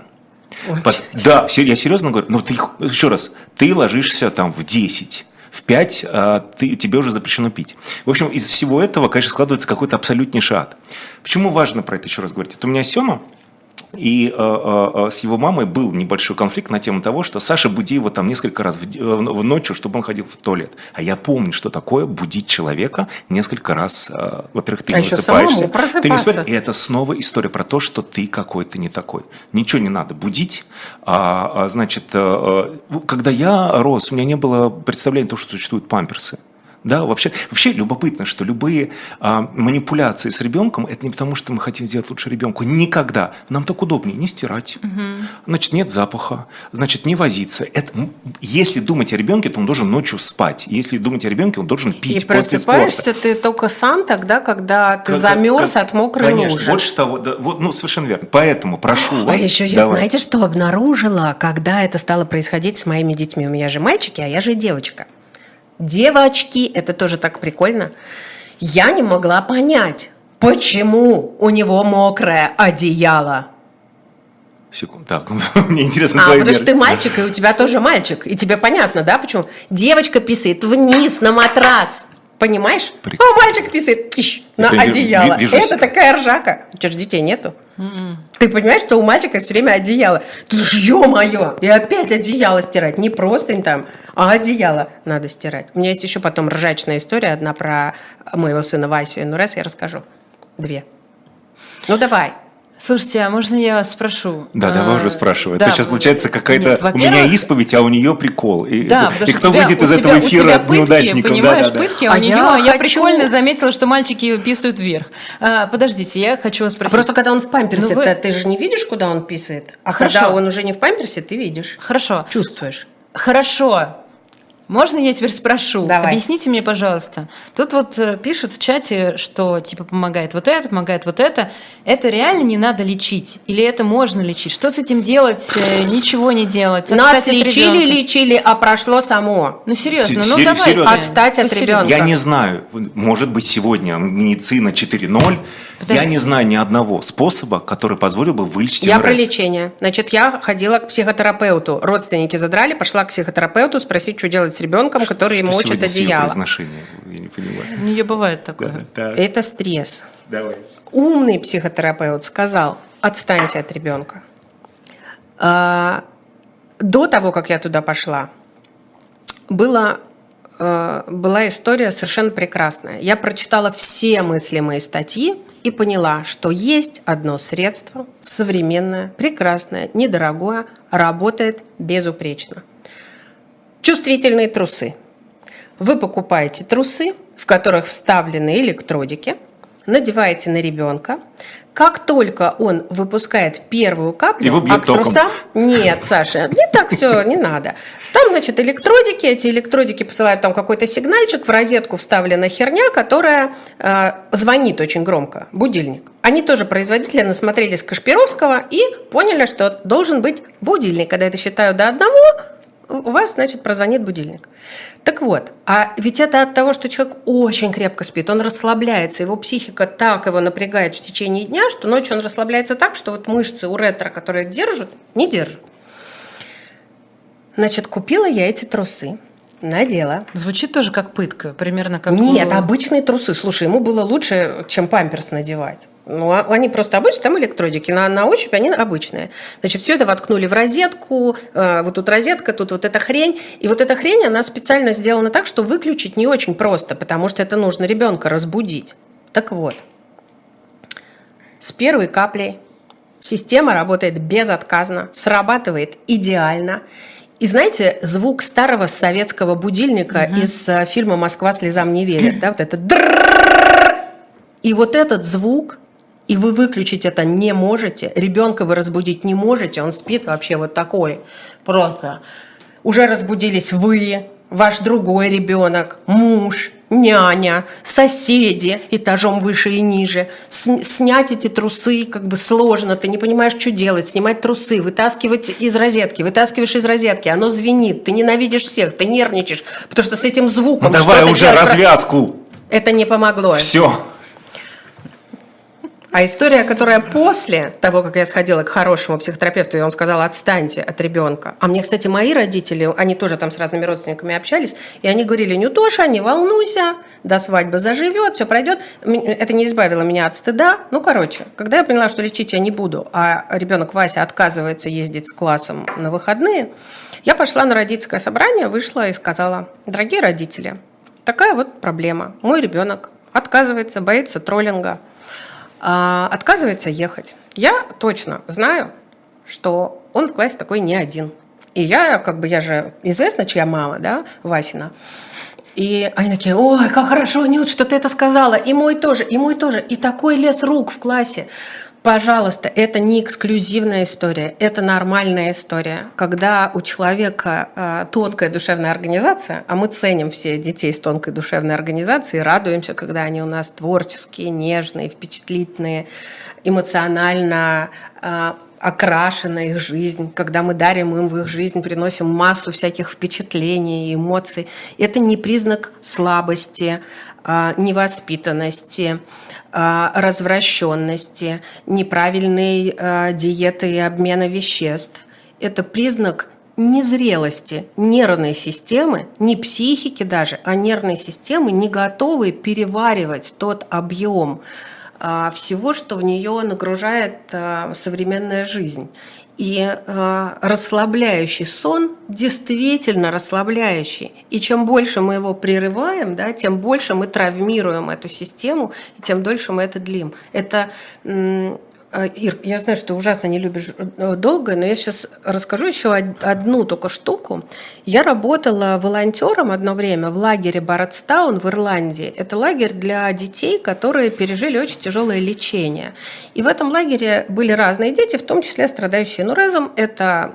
По- Да, я серьезно говорю. Ну, ты, еще раз, ты ложишься там в 10, в 5 а, ты, тебе уже запрещено пить. В общем, из всего этого, конечно, складывается какой-то абсолютнейший ад. Почему важно про это еще раз говорить? Это у меня Сема, и э, э, э, с его мамой был небольшой конфликт на тему того, что Саша буди его там несколько раз в, ночью, чтобы он ходил в туалет. А я помню, что такое будить человека несколько раз. во-первых, ты А не высыпаешься. ты не высыпаешься, и это снова история про то, что ты какой-то не такой. Ничего не надо будить. А, а, значит, когда я рос, у меня не было представления того, что существуют памперсы. Да, вообще, вообще любопытно, что любые а, манипуляции с ребенком это не потому, что мы хотим сделать лучше ребенку. Никогда. Нам так удобнее не стирать. Значит, нет запаха. Значит, не возиться. Это, если думать о ребенке, то он должен ночью спать. Если думать о ребенке, он должен пить И после спорта. просыпаешься ты только сам тогда, когда ты Как- замерз как- от мокрой Конечно, лужи. больше того, да, вот, ну, совершенно верно. Поэтому прошу А вас. еще я, давай. знаете, что обнаружила, когда это стало происходить с моими детьми? У меня же мальчики, а я же девочка. Девочки, это тоже так прикольно. Я не могла понять, почему у него мокрое одеяло. Секунду, так, мне интересно А, потому что ты мальчик, и у тебя тоже мальчик. И тебе понятно, да, почему? Девочка писает вниз на матрас. Понимаешь? Прикольно. А мальчик писает тищ, на Это одеяло. ви- вижу Это такая ржака. У тебя же детей нету. Ты понимаешь, что у мальчика все время одеяло. Ты ж, ё-моё, и опять одеяло стирать. Не простынь там, а одеяло надо стирать. У меня есть еще потом ржачная история, одна про моего сына Васю и Нурес, я расскажу. Две. Ну давай. Слушайте, а можно я вас спрошу? Да, давай А, уже спрашивай. да, Это сейчас получается какая-то... у меня исповедь, а у нее прикол. И, Да, и кто тебя- выйдет из тебя- этого у эфира тебя пытки, неудачником? Понимаешь, да, да, да. пытки, а у А нее, я я, хочу- прикольно заметила, что мальчики писают вверх. А, подождите, я хочу вас А спросить. просто когда он в памперсе, Ну, вы- ты же не видишь, куда он писает. А Хорошо. когда он уже не в памперсе, ты видишь. Хорошо, Чувствуешь. хорошо. Можно я теперь спрошу? Давай. Объясните мне, пожалуйста. Тут вот э, пишут в чате, что типа помогает вот это, помогает вот это. Это реально не надо лечить? Или это можно лечить? Что с этим делать? Э, Ничего не делать? Нас от лечили, ребенка? лечили, а прошло само. Ну серьезно, Се- ну давайте. серьезно. Отстать от Посерьезнее. ребенка. Я не знаю, может быть, сегодня медицина 4.0. Я Подождите. не знаю ни одного способа, который позволил бы вылечить Я МРС. про лечение. Значит, я ходила к психотерапевту. Родственники задрали, пошла к психотерапевту спросить, что делать с ребенком, который Что мочит с её одеяло. произношением? Я не понимаю. У нее бывает такое. Да, да. Это стресс. Давай. Умный психотерапевт сказал, отстаньте от ребенка. А, До того, как я туда пошла, было, э, была история совершенно прекрасная. Я прочитала все мыслимые статьи и поняла, что есть одно средство, современное, прекрасное, недорогое, работает безупречно. Чувствительные трусы. Вы покупаете трусы, в которых вставлены электродики, надеваете на ребенка. Как только он выпускает первую каплю, Его бьет а к током. трусам... Нет, Саша, не так все, не надо. Там, значит, электродики, эти электродики посылают там какой-то сигнальчик, в розетку вставлена херня, которая э, звонит очень громко, будильник. Они тоже производители насмотрелись Кашпировского и поняли, что должен быть будильник. Когда я досчитаю до одного, у вас, значит, прозвонит будильник. Так вот, а ведь это от того, что человек очень крепко спит, он расслабляется, его психика так его напрягает в течение дня, что ночью он расслабляется так, что вот мышцы у ретро, которые держат, не держат. Значит, купила я эти трусы, надела. Звучит тоже как пытка, примерно как... Нет, у- обычные трусы. Слушай, ему было лучше, чем памперс надевать. Ну, а- они просто обычные, там электродики. На, на ощупь они обычные. Значит, все это воткнули в розетку. э, вот тут розетка, тут вот эта хрень. И вот эта хрень, она специально сделана так, что выключить не очень просто, потому что это нужно ребенка разбудить. Так вот, с первой каплей система работает безотказно, срабатывает идеально. И знаете, звук старого советского будильника из э, фильма «Москва слезам не верит», да, вот это. И вот этот звук, и вы выключить это не можете, ребенка вы разбудить не можете, он спит вообще вот такой, просто. Уже разбудились вы, ваш другой ребенок, муж, няня, соседи этажом выше и ниже. Снять эти трусы как бы сложно, ты не понимаешь, что делать. Снимать трусы, вытаскивать из розетки, вытаскиваешь из розетки, оно звенит, ты ненавидишь всех, ты нервничаешь, потому что с этим звуком Ну, давай уже делать развязку. Это не помогло. Все. А история, которая после того, как я сходила к хорошему психотерапевту, и он сказал, отстаньте от ребенка. А мне, кстати, мои родители, они тоже там с разными родственниками общались, и они говорили, Нютоша, не волнуйся, до свадьбы заживет, все пройдет. Это не избавило меня от стыда. Ну, короче, когда я поняла, что лечить я не буду, а ребенок Вася отказывается ездить с классом на выходные, я пошла на родительское собрание, вышла и сказала, дорогие родители, такая вот проблема. Мой ребенок отказывается, боится троллинга – отказывается ехать. Я точно знаю, что он в классе такой не один. И я, как бы, я же известна, чья мама, да, Васина. И они такие, ой, как хорошо, Нют, что ты это сказала. И мой тоже, и мой тоже. И такой лес рук в классе. Пожалуйста, это не эксклюзивная история, это нормальная история. Когда у человека э, тонкая душевная организация, а мы ценим все детей с тонкой душевной организацией, радуемся, когда они у нас творческие, нежные, впечатлительные, эмоционально э, окрашена их жизнь, когда мы дарим им в их жизнь, приносим массу всяких впечатлений, эмоций. Это не признак слабости, а, невоспитанности, а, развращенности, неправильной а, диеты и обмена веществ. Это признак незрелости нервной системы, не психики даже, а нервной системы, не готовой переваривать тот объем всего, что в нее нагружает современная жизнь. И э, расслабляющий сон действительно расслабляющий. И чем больше мы его прерываем, да, тем больше мы травмируем эту систему, и тем дольше мы это длим. Это а, Ир, я знаю, что ты ужасно не любишь э, долго, но я сейчас расскажу еще одну только штуку. Я работала волонтером одно время в лагере Барретстаун в Ирландии. Это лагерь для детей, которые пережили очень тяжелое лечение. И в этом лагере были разные дети, в том числе страдающие нурезом. Это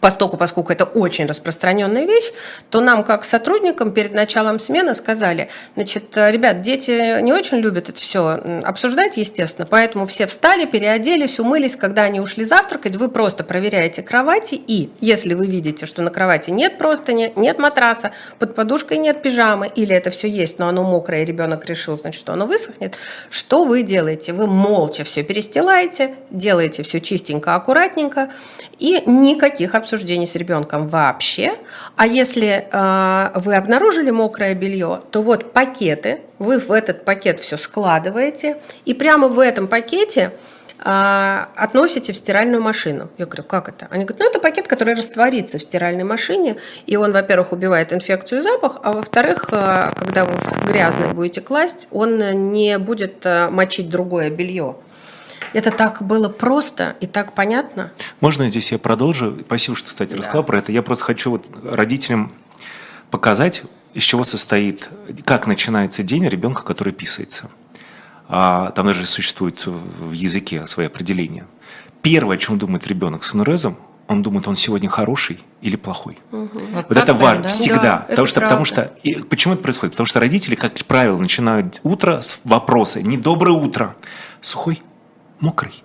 постоку, поскольку это очень распространенная вещь, то нам, как сотрудникам, перед началом смены сказали, значит, ребят, дети не очень любят это все обсуждать, естественно, поэтому все встали, переоделись, умылись, когда они ушли завтракать, вы просто проверяете кровати, и если вы видите, что на кровати нет простыни, нет матраса, под подушкой нет пижамы, или это все есть, но оно мокрое, и ребенок решил, значит, что оно высохнет, что вы делаете? Вы молча все перестилаете, делаете все чистенько, аккуратненько, и никаких обсуждений с ребенком вообще. А если э, вы обнаружили мокрое белье, то вот пакеты, вы в этот пакет все складываете, и прямо в этом пакете э, относите в стиральную машину. Я говорю, как это? Они говорят, ну это пакет, который растворится в стиральной машине, и он, во-первых, убивает инфекцию и запах, а во-вторых, э, когда вы грязное будете класть, он не будет э, мочить другое белье. Это так было просто и так понятно. Можно здесь я продолжу? Спасибо, что, кстати, да. рассказал про это. Я просто хочу вот родителям показать, из чего состоит, как начинается день ребенка, который писается. А, там даже существует в языке свои определения. Первое, о чем думает ребенок с анурезом, он думает, он сегодня хороший или плохой. Угу. Вот, вот это важно да? всегда. Да, потому, что, потому что и почему это происходит? Потому что родители, как правило, начинают утро с вопроса: недоброе утро, сухой, мокрый.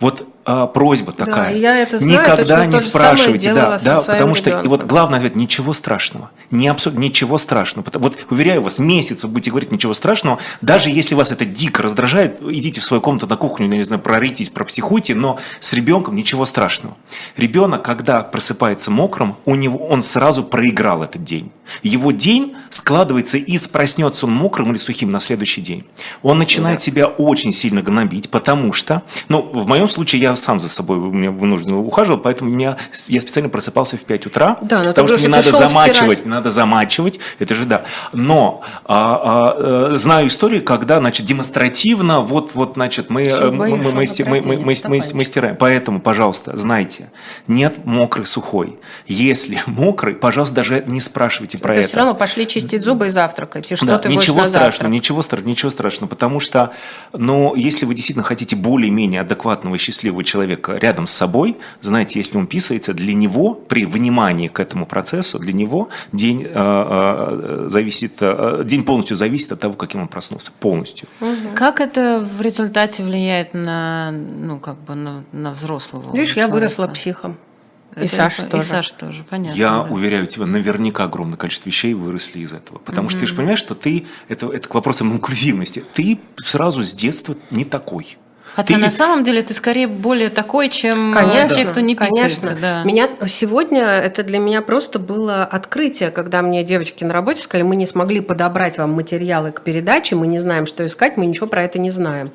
Вот а, просьба такая. Да, я это знаю, Никогда не спрашивайте, да, да, потому что ребенком. и вот главный ответ ничего страшного, не абсолютно ничего страшного. Вот уверяю вас, месяц вы будете говорить ничего страшного, даже если вас это дико раздражает, идите в свою комнату на кухню, не знаю, проритесь, пропсихуйте, но с ребенком ничего страшного. Ребенок, когда просыпается мокрым, у него он сразу проиграл этот день. Его день складывается из проснется он мокрым или сухим на следующий день. Он начинает да. себя очень сильно гнобить, потому что, ну, в моем случае я я сам за собой меня вынужден ухаживал, поэтому меня, я специально просыпался в 5 утра, да, но потому что не надо замачивать, стирать. надо замачивать, это же да. Но а, а, э, знаю историю, когда, значит, демонстративно, вот, вот, значит, мы, э, мы, мы, мы, мы, мы, мы, мы, мы стираем. Поэтому, пожалуйста, знайте, нет мокрый сухой. Если мокрый, пожалуйста, даже не спрашивайте про это. Это все равно пошли чистить зубы и завтракать. И что да, ты ничего страшного, ничего страшного, ничего страшного, потому что, ну, если вы действительно хотите более-менее адекватного и счастливого человека рядом с собой, знаете, если он писается, для него, при внимании к этому процессу, для него день, э, э, зависит, э, день полностью зависит от того, каким он проснулся. Полностью. Угу. Как это в результате влияет на, ну, как бы на, на взрослого? Видишь, человека? я выросла психом. И Саша И тоже. Саша тоже, понятно. Я да. уверяю тебя, наверняка огромное количество вещей выросли из этого. Потому что ты же понимаешь, что ты, это, это к вопросам инклюзивности, ты сразу с детства не такой. Хотя Ты- на самом деле ты скорее более такой, чем Конечно, те, кто не писается. конечно. Да. Меня сегодня это для меня просто было открытие, когда мне девочки на работе сказали, мы не смогли подобрать вам материалы к передаче, мы не знаем, что искать, мы ничего про это не знаем.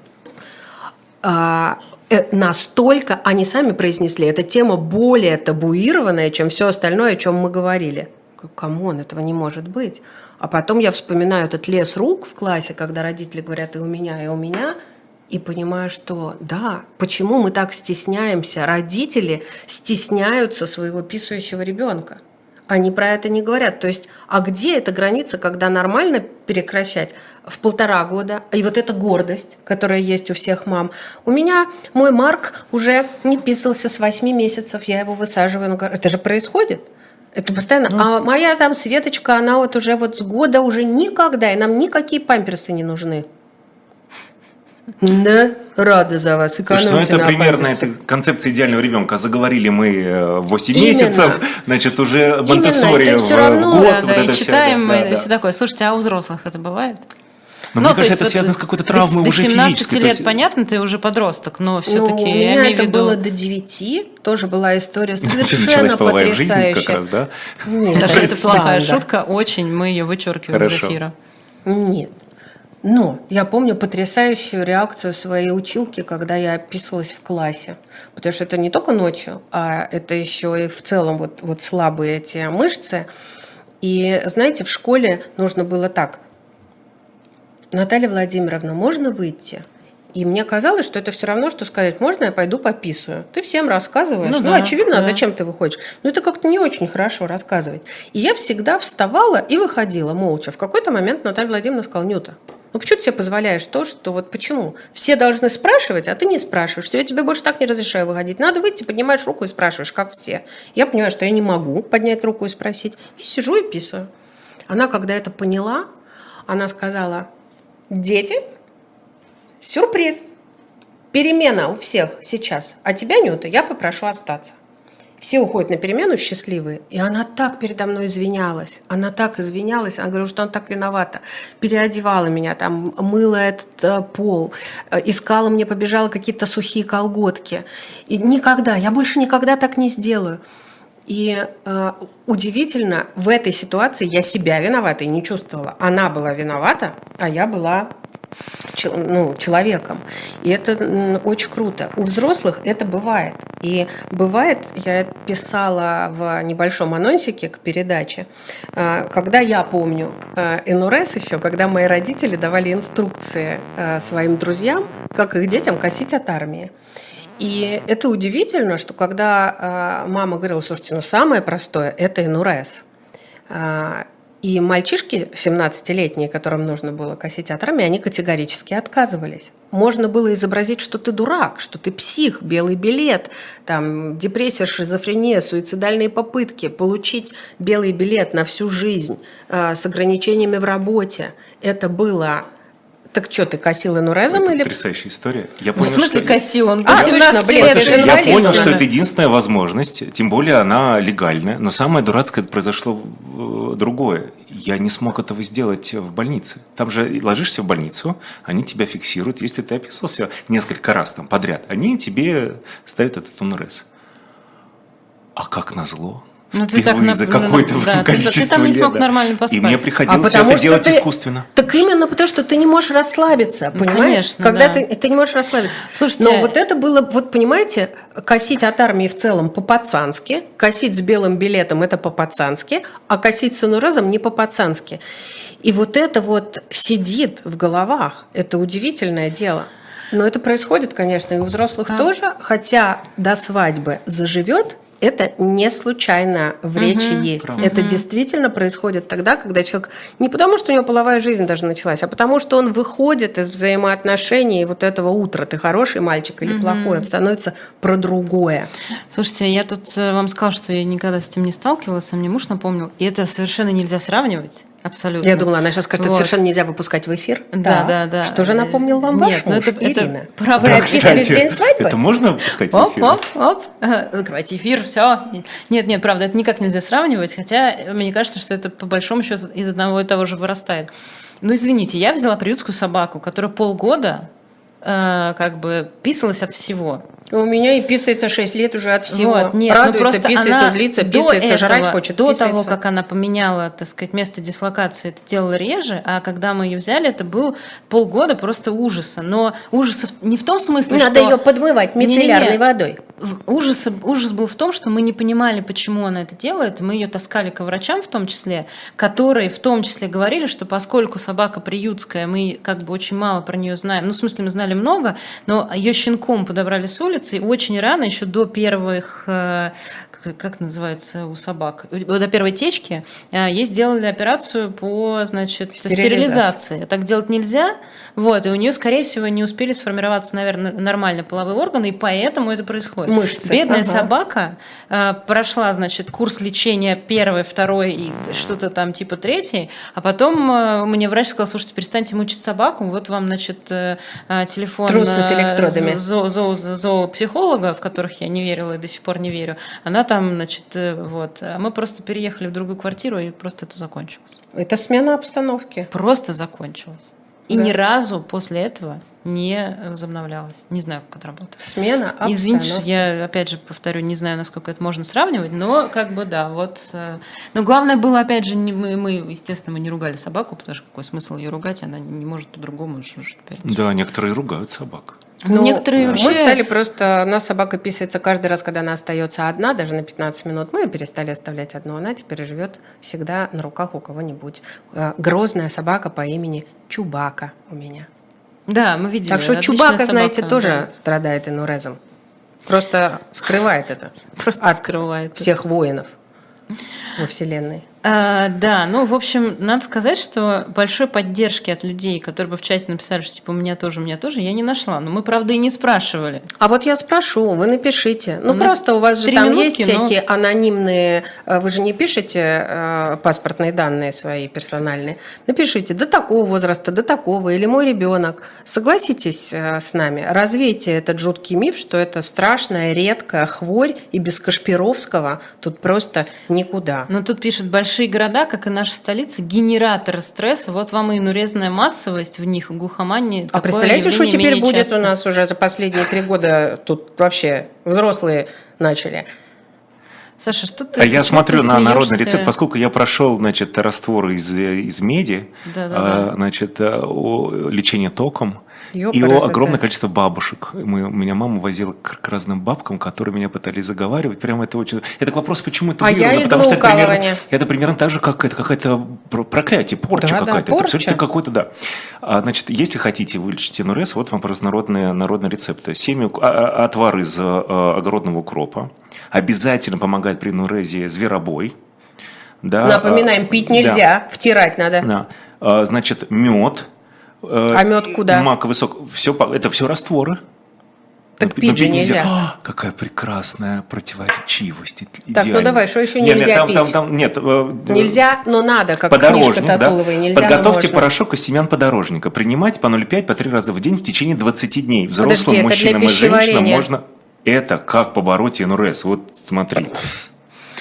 А, э, настолько они сами произнесли, эта тема более табуированная, чем все остальное, о чем мы говорили. Come on, этого не может быть. А потом я вспоминаю этот лес рук в классе, когда родители говорят и у меня, и у меня, и понимаю, что да, почему мы так стесняемся? Родители стесняются своего писающего ребенка. Они про это не говорят. То есть, а где эта граница, когда нормально прекращать? В полтора года. И вот эта гордость, которая есть у всех мам. У меня мой Марк уже не писался с 8 месяцев, я его высаживаю. на Это же происходит. Это постоянно. А моя там Светочка, она вот уже вот с года уже никогда, и нам никакие памперсы не нужны. Да, рада за вас. Слушай, ну это на примерно это концепция идеального ребенка. Заговорили мы э, в 8 Именно. месяцев, значит, уже Монтессори в, в год. Да, вот да, это и вся, читаем, да, и да. все такое. Слушайте, а у взрослых это бывает? Но Ну, мне кажется, есть это вот связано с какой-то травмой до, уже до 17 физической. лет, есть- понятно, ты уже подросток, но Ну, все-таки у я меня это виду... было до 9, тоже была история совершенно началась половая жизнь потрясающая. как раз, да? Нет, Саша, это плохая шутка, очень, мы ее вычеркиваем из Хорошо. эфира. Нет. Но я помню потрясающую реакцию своей училки, когда я описывалась в классе. Потому что это не только ночью, а это еще и в целом вот, вот слабые эти мышцы. И знаете, в школе нужно было так. Наталья Владимировна, можно выйти? И мне казалось, что это все равно, что сказать, можно я пойду пописаю? Ты всем рассказываешь. Ну Ну, да, очевидно, а да. зачем ты выходишь? Ну, это как-то не очень хорошо рассказывать. И я всегда вставала и выходила молча. В какой-то момент Наталья Владимировна сказала, Нюта, ну почему ты себе позволяешь то, что вот почему? Все должны спрашивать, а ты не спрашиваешь. Все, я тебе больше так не разрешаю выходить. Надо выйти, поднимаешь руку и спрашиваешь, как все. Я понимаю, что я не могу поднять руку и спросить. И сижу и писаю. Она, когда это поняла, она сказала, дети, сюрприз. Перемена у всех сейчас. А тебя, Нюта, я попрошу остаться. Все уходят на перемену счастливые. И она так передо мной извинялась. Она так извинялась. Она говорила, что она так виновата. Переодевала меня, там, мыла этот э, пол, э, искала мне, побежала какие-то сухие колготки. И никогда, я больше никогда так не сделаю. И э, удивительно, в этой ситуации я себя виноватой не чувствовала. Она была виновата, а я была ну, человеком. И это очень круто. У взрослых это бывает. И бывает, я писала в небольшом анонсике к передаче, э, когда я помню э, НРС еще, когда мои родители давали инструкции э, своим друзьям, как их детям косить от армии. И это удивительно, что когда мама говорила, слушайте, ну самое простое – это НУРС. И мальчишки 17-летние, которым нужно было косить от армии, они категорически отказывались. Можно было изобразить, что ты дурак, что ты псих, белый билет, там, депрессия, шизофрения, суицидальные попытки, получить белый билет на всю жизнь э, с ограничениями в работе. Это было... Так что, ты косил инурезом Это или... потрясающая история. Я Ну, в понял, смысле что... косил? Он А, точно, 17 блин, это же. Я понял, что это единственная возможность, тем более она легальная, но самое дурацкое это произошло э, другое. Я не смог этого сделать в больнице. Там же ложишься в больницу, они тебя фиксируют. Если ты описался несколько раз там подряд, они тебе ставят этот УНРС. А как назло? Ну, ты так Впервые за ну, какое-то да, ты- ты количество там не лет, смог да. нормально поспать. И мне А приходилось потому это что делать ты- искусственно. Так именно потому, что ты не можешь расслабиться, Ну, понимаешь? конечно, Когда да. ты, ты не можешь расслабиться. Слушайте, Но вот это было, вот понимаете, косить от армии в целом по-пацански, косить с белым билетом это по-пацански, а косить с инуразом не по-пацански. И вот это вот сидит в головах. Это удивительное дело. Но это происходит, конечно, и у взрослых Да. тоже, хотя до свадьбы заживет, это не случайно в речи есть. Правда. Это действительно происходит тогда, когда человек не потому, что у него половая жизнь даже началась, а потому, что он выходит из взаимоотношений вот этого утра. Ты хороший мальчик или плохой, он становится про другое. Слушайте, я тут э, вам сказала, что я никогда с этим не сталкивалась, а мне муж напомнил. И это совершенно нельзя сравнивать. Абсолютно. Я думала, она сейчас скажет, это Вот. совершенно нельзя выпускать в эфир. Да, да, да. Что же напомнил вам Нет, ваш ну муж, это- это Ирина? правда. Вы Да, в день свадьбы? это можно выпускать в Оп, эфир? оп, оп. Ага, Закрывайте эфир, все. Нет, нет, правда, это никак нельзя сравнивать, хотя мне кажется, что это по большому счету из одного и того же вырастает. Ну, извините, я взяла приютскую собаку, которая полгода э, как бы писалась от всего. У меня и писается 6 лет уже от всего. Вот, нет, ну Радуется, просто писается, злится, писается, жрать этого, хочет, До писается. того, как она поменяла, так сказать, место дислокации, это делала реже, а когда мы ее взяли, это был полгода просто ужаса. Но ужасов не в том смысле, Надо что... ее подмывать мицеллярной Не-не-не. водой. В- Ужас, ужас был в том, что мы не понимали, почему она это делает. Мы ее таскали к врачам в том числе, которые в том числе говорили, что поскольку собака приютская, мы как бы очень мало про нее знаем. Ну, в смысле, мы знали много, но ее щенком подобрали с улицы, и очень рано, еще до первых э, как- называется у собак, до первой течки, э, ей сделали операцию по, значит, Стерилизации. стерилизации. Так делать нельзя, вот, и у нее, скорее всего, не успели сформироваться, наверное, нормально половые органы, и поэтому это происходит. Мышцы. Бедная Ага. собака э, прошла, значит, курс лечения первый, второй и что-то там типа третий, а потом мне врач сказал, слушайте, перестаньте мучить собаку, вот вам, значит, телефон Трусы с электродами. зо- зо- зоопсихолога, в которых я не верила и до сих пор не верю. Она там, значит, э, вот. А мы просто переехали в другую квартиру, и просто это закончилось. Это смена обстановки. Просто закончилось. И Да. ни разу после этого не возобновлялось. Не знаю, как это работает. Смена обстановки. Извините, что я опять же повторю, не знаю, насколько это можно сравнивать, но как бы да, вот. э, Но главное было, опять же, не, мы, мы, естественно, мы не ругали собаку, потому что какой смысл ее ругать, она не может по-другому. Да, некоторые ругают собак. Ну, Некоторые Мы вообще- стали просто... У нас собака писается каждый раз, когда она остается одна, даже на 15 минут. Мы перестали оставлять одну. Она теперь живет всегда на руках у кого-нибудь. Э, Грозная собака по имени Чубака у меня. Да, мы видели. Так что Чубака, знаете, собака, тоже страдает инурезом. Просто скрывает это да. просто скрывает. всех воинов во Вселенной. А, да, ну, в общем, надо сказать, что большой поддержки от людей, которые бы в чате написали, что типа у меня тоже, у меня тоже, я не нашла. Но мы, правда, и не спрашивали. А вот я спрошу, вы напишите. Ну, У просто у вас же там минутки, есть но- всякие анонимные... э, Вы же не пишете э, паспортные данные свои персональные. Напишите до такого возраста, до такого, или мой ребенок. Согласитесь э, с нами, развейте этот жуткий миф, что это страшная, редкая хворь, и без Кашпировского тут просто никуда. Но тут пишут, большие города, как и наша столица, генераторы стресса. Вот вам и инурезная массовость в них, в глухомании. А представляете, что теперь будет часто. у нас уже за последние три года? Тут вообще взрослые начали. Саша, что ты А я смотрю ты на народный рецепт, поскольку я прошел, значит, раствор из, из меди, Да-да-да. а, значит, э, лечение током, и Ёпарас, о огромное количество бабушек. Мы, меня мама возила к, к разным бабкам, которые меня пытались заговаривать. Прямо это очень... Это к вопросу, почему это А я выявлено, потому что это примерно, это примерно так же, как это какое-то пр- проклятие, порча Да, да, какая-то. порча. Это абсолютно какой-то, да. А, значит, если хотите вылечить НРС, вот вам просто народные, народные рецепты. Семя, а- а- отвар из а, огородного укропа. Обязательно помогает при нурезе зверобой. Да, Напоминаем, а, пить да. нельзя, втирать надо. Да. А, Значит, мед. А мед куда? Маковый сок. Все, это все растворы. Так Но- пить но же нельзя. А, какая прекрасная противоречивость. и- Так, ну идеально. давай, что еще Нет, нет, нельзя там- там- пить? там- нет, э, Нельзя, но надо, как подорожник, книжка да? Нельзя, Подготовьте порошок из семян подорожника. Принимать по 0,5 по 3 раза в день в течение 20 дней. Взрослым Подожди, мужчинам и женщинам можно... Это как побороть НРС. Вот смотри.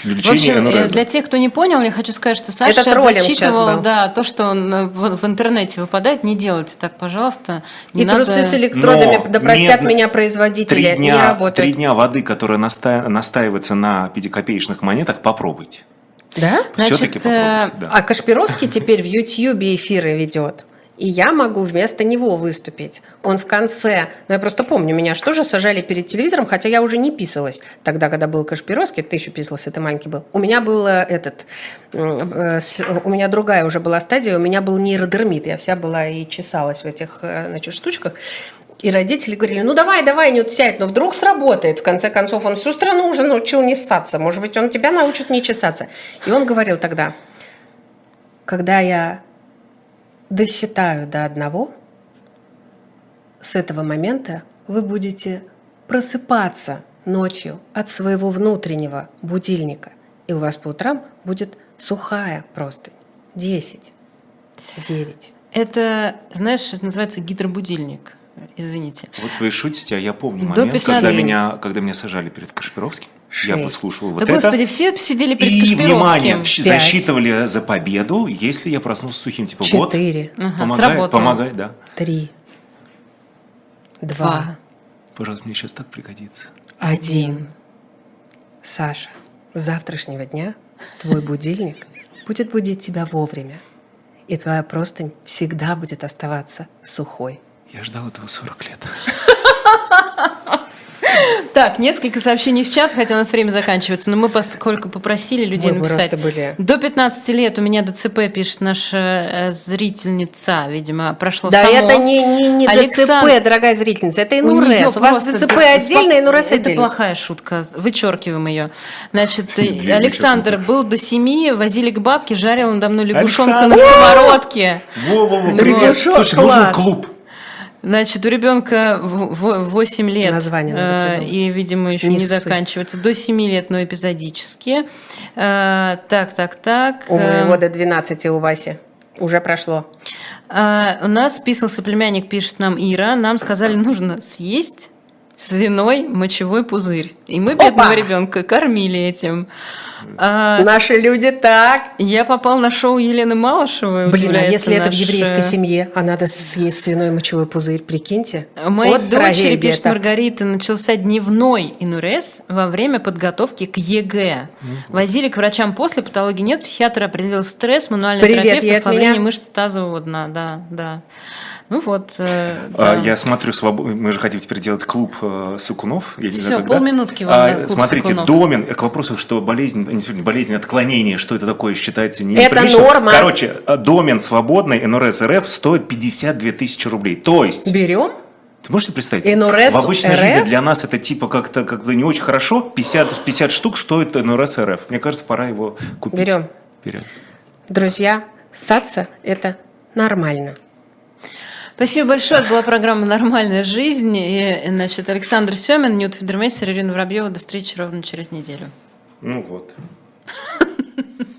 В Лечение общем, э, для тех, кто не понял, я хочу сказать, что Саша Это зачитывал, да, то, что он э, в, в интернете выпадает, не делайте так, пожалуйста. Не И надо... трусы с электродами, Но да простят нет, меня производители, Три не дня, три работают. дня воды, которая наста- настаивается на пятикопеечных монетах, попробуйте. Да? Все-таки э, попробуйте, да. А Кашпировский теперь в Ютьюбе эфиры ведет. И я могу вместо него выступить. Он в конце, ну я просто помню, меня что же сажали перед телевизором, хотя я уже не писалась. Тогда, когда был Кашпировский, ты еще писалась, ты маленький был. У меня был э, этот, э, у меня другая уже была стадия, у меня был нейродермит. Я вся была и чесалась в этих э, значит, штучках. И родители говорили, ну давай, давай, Нют, сядь, но вдруг сработает. В конце концов, он всю страну уже научил не ссаться. Может быть, он тебя научит не чесаться. И он говорил тогда, когда я досчитаю до одного, с этого момента вы будете просыпаться ночью от своего внутреннего будильника. И у вас по утрам будет сухая простынь. 10, Девять. Это, знаешь, это называется гидробудильник. Извините. Вот вы шутите, а я помню До момент, 15. когда меня, когда меня сажали перед Кашпировским. Я Шесть. подслушивал вот да, это. господи, все сидели перед И, внимание, щ- Пять. засчитывали за победу, если я проснулся сухим. Типа, вот, Четыре. Ага, помогай, сработало. помогай, да. Три. Два. Два. Пожалуйста, мне сейчас так пригодится. Один. Саша, с завтрашнего дня твой будильник будет будить тебя вовремя. И твоя простынь всегда будет оставаться сухой. Я ждал этого 40 лет. Так, несколько сообщений в чат, хотя у нас время заканчивается, но мы, поскольку попросили людей Мы написать. были- До 15 лет у меня ДЦП, пишет наша э, зрительница, видимо, прошло Да, само. это не, не, не Александр- ДЦП, дорогая зрительница, это У неё НУРЭС. У вас ДЦП да, отдельно, спок- НУРЭС Это отдельно. плохая шутка, вычеркиваем ее. Значит, э, Александр был до семи, возили к бабке, жарил надо мной лягушонка на сковородке. Во-во-во, привет. Слушай, нужен класс. клуб. Значит, у ребенка 8 лет, Название надо э, придумать. и, видимо, еще Не не заканчивается, до 7 лет, но эпизодически. Э, Так, так, так. У э, моего до 12 у Васи. Уже прошло. У нас списался племянник, пишет нам Ира. Нам сказали, нужно съесть свиной мочевой пузырь. И мы бедного Опа! ребенка кормили этим. А, Наши люди так. я попал на шоу Елены Малышевой. Блин, а если это в наш, еврейской семье, а надо съесть свиной мочевой пузырь, прикиньте. Моей Вот дочери, пишет так. Маргарита, начался дневной энурез во время подготовки к ЕГЭ. Возили к врачам после, патологии нет, психиатр определил стресс, мануальный Привет, терапевт, ослабление мышц тазового дна. Да, да. Ну вот. э, А, да. Я смотрю, свобо- мы же хотим теперь делать клуб э, сукунов. Я не Всё, знаю, когда. полминутки вам А, клуб Смотрите, сукунов. домен, к вопросу, что болезнь, не сегодня, болезнь отклонения, что это такое, считается не Это норма. Короче, э, домен свободный НРС РФ стоит 52 тысячи рублей. То есть, Берем? ты можете представить? НРС В обычной РФ? жизни для нас это типа как-то как бы не очень хорошо. 50, 50 штук стоит НРС РФ. Мне кажется, пора его купить. Берем. Берем. Друзья, ссаться – это нормально. Спасибо большое. Это была программа «Нормальная жизнь». И, значит, Александр Семин, Ньют Федермейстер, Ирина Воробьева. До встречи ровно через неделю. Ну вот.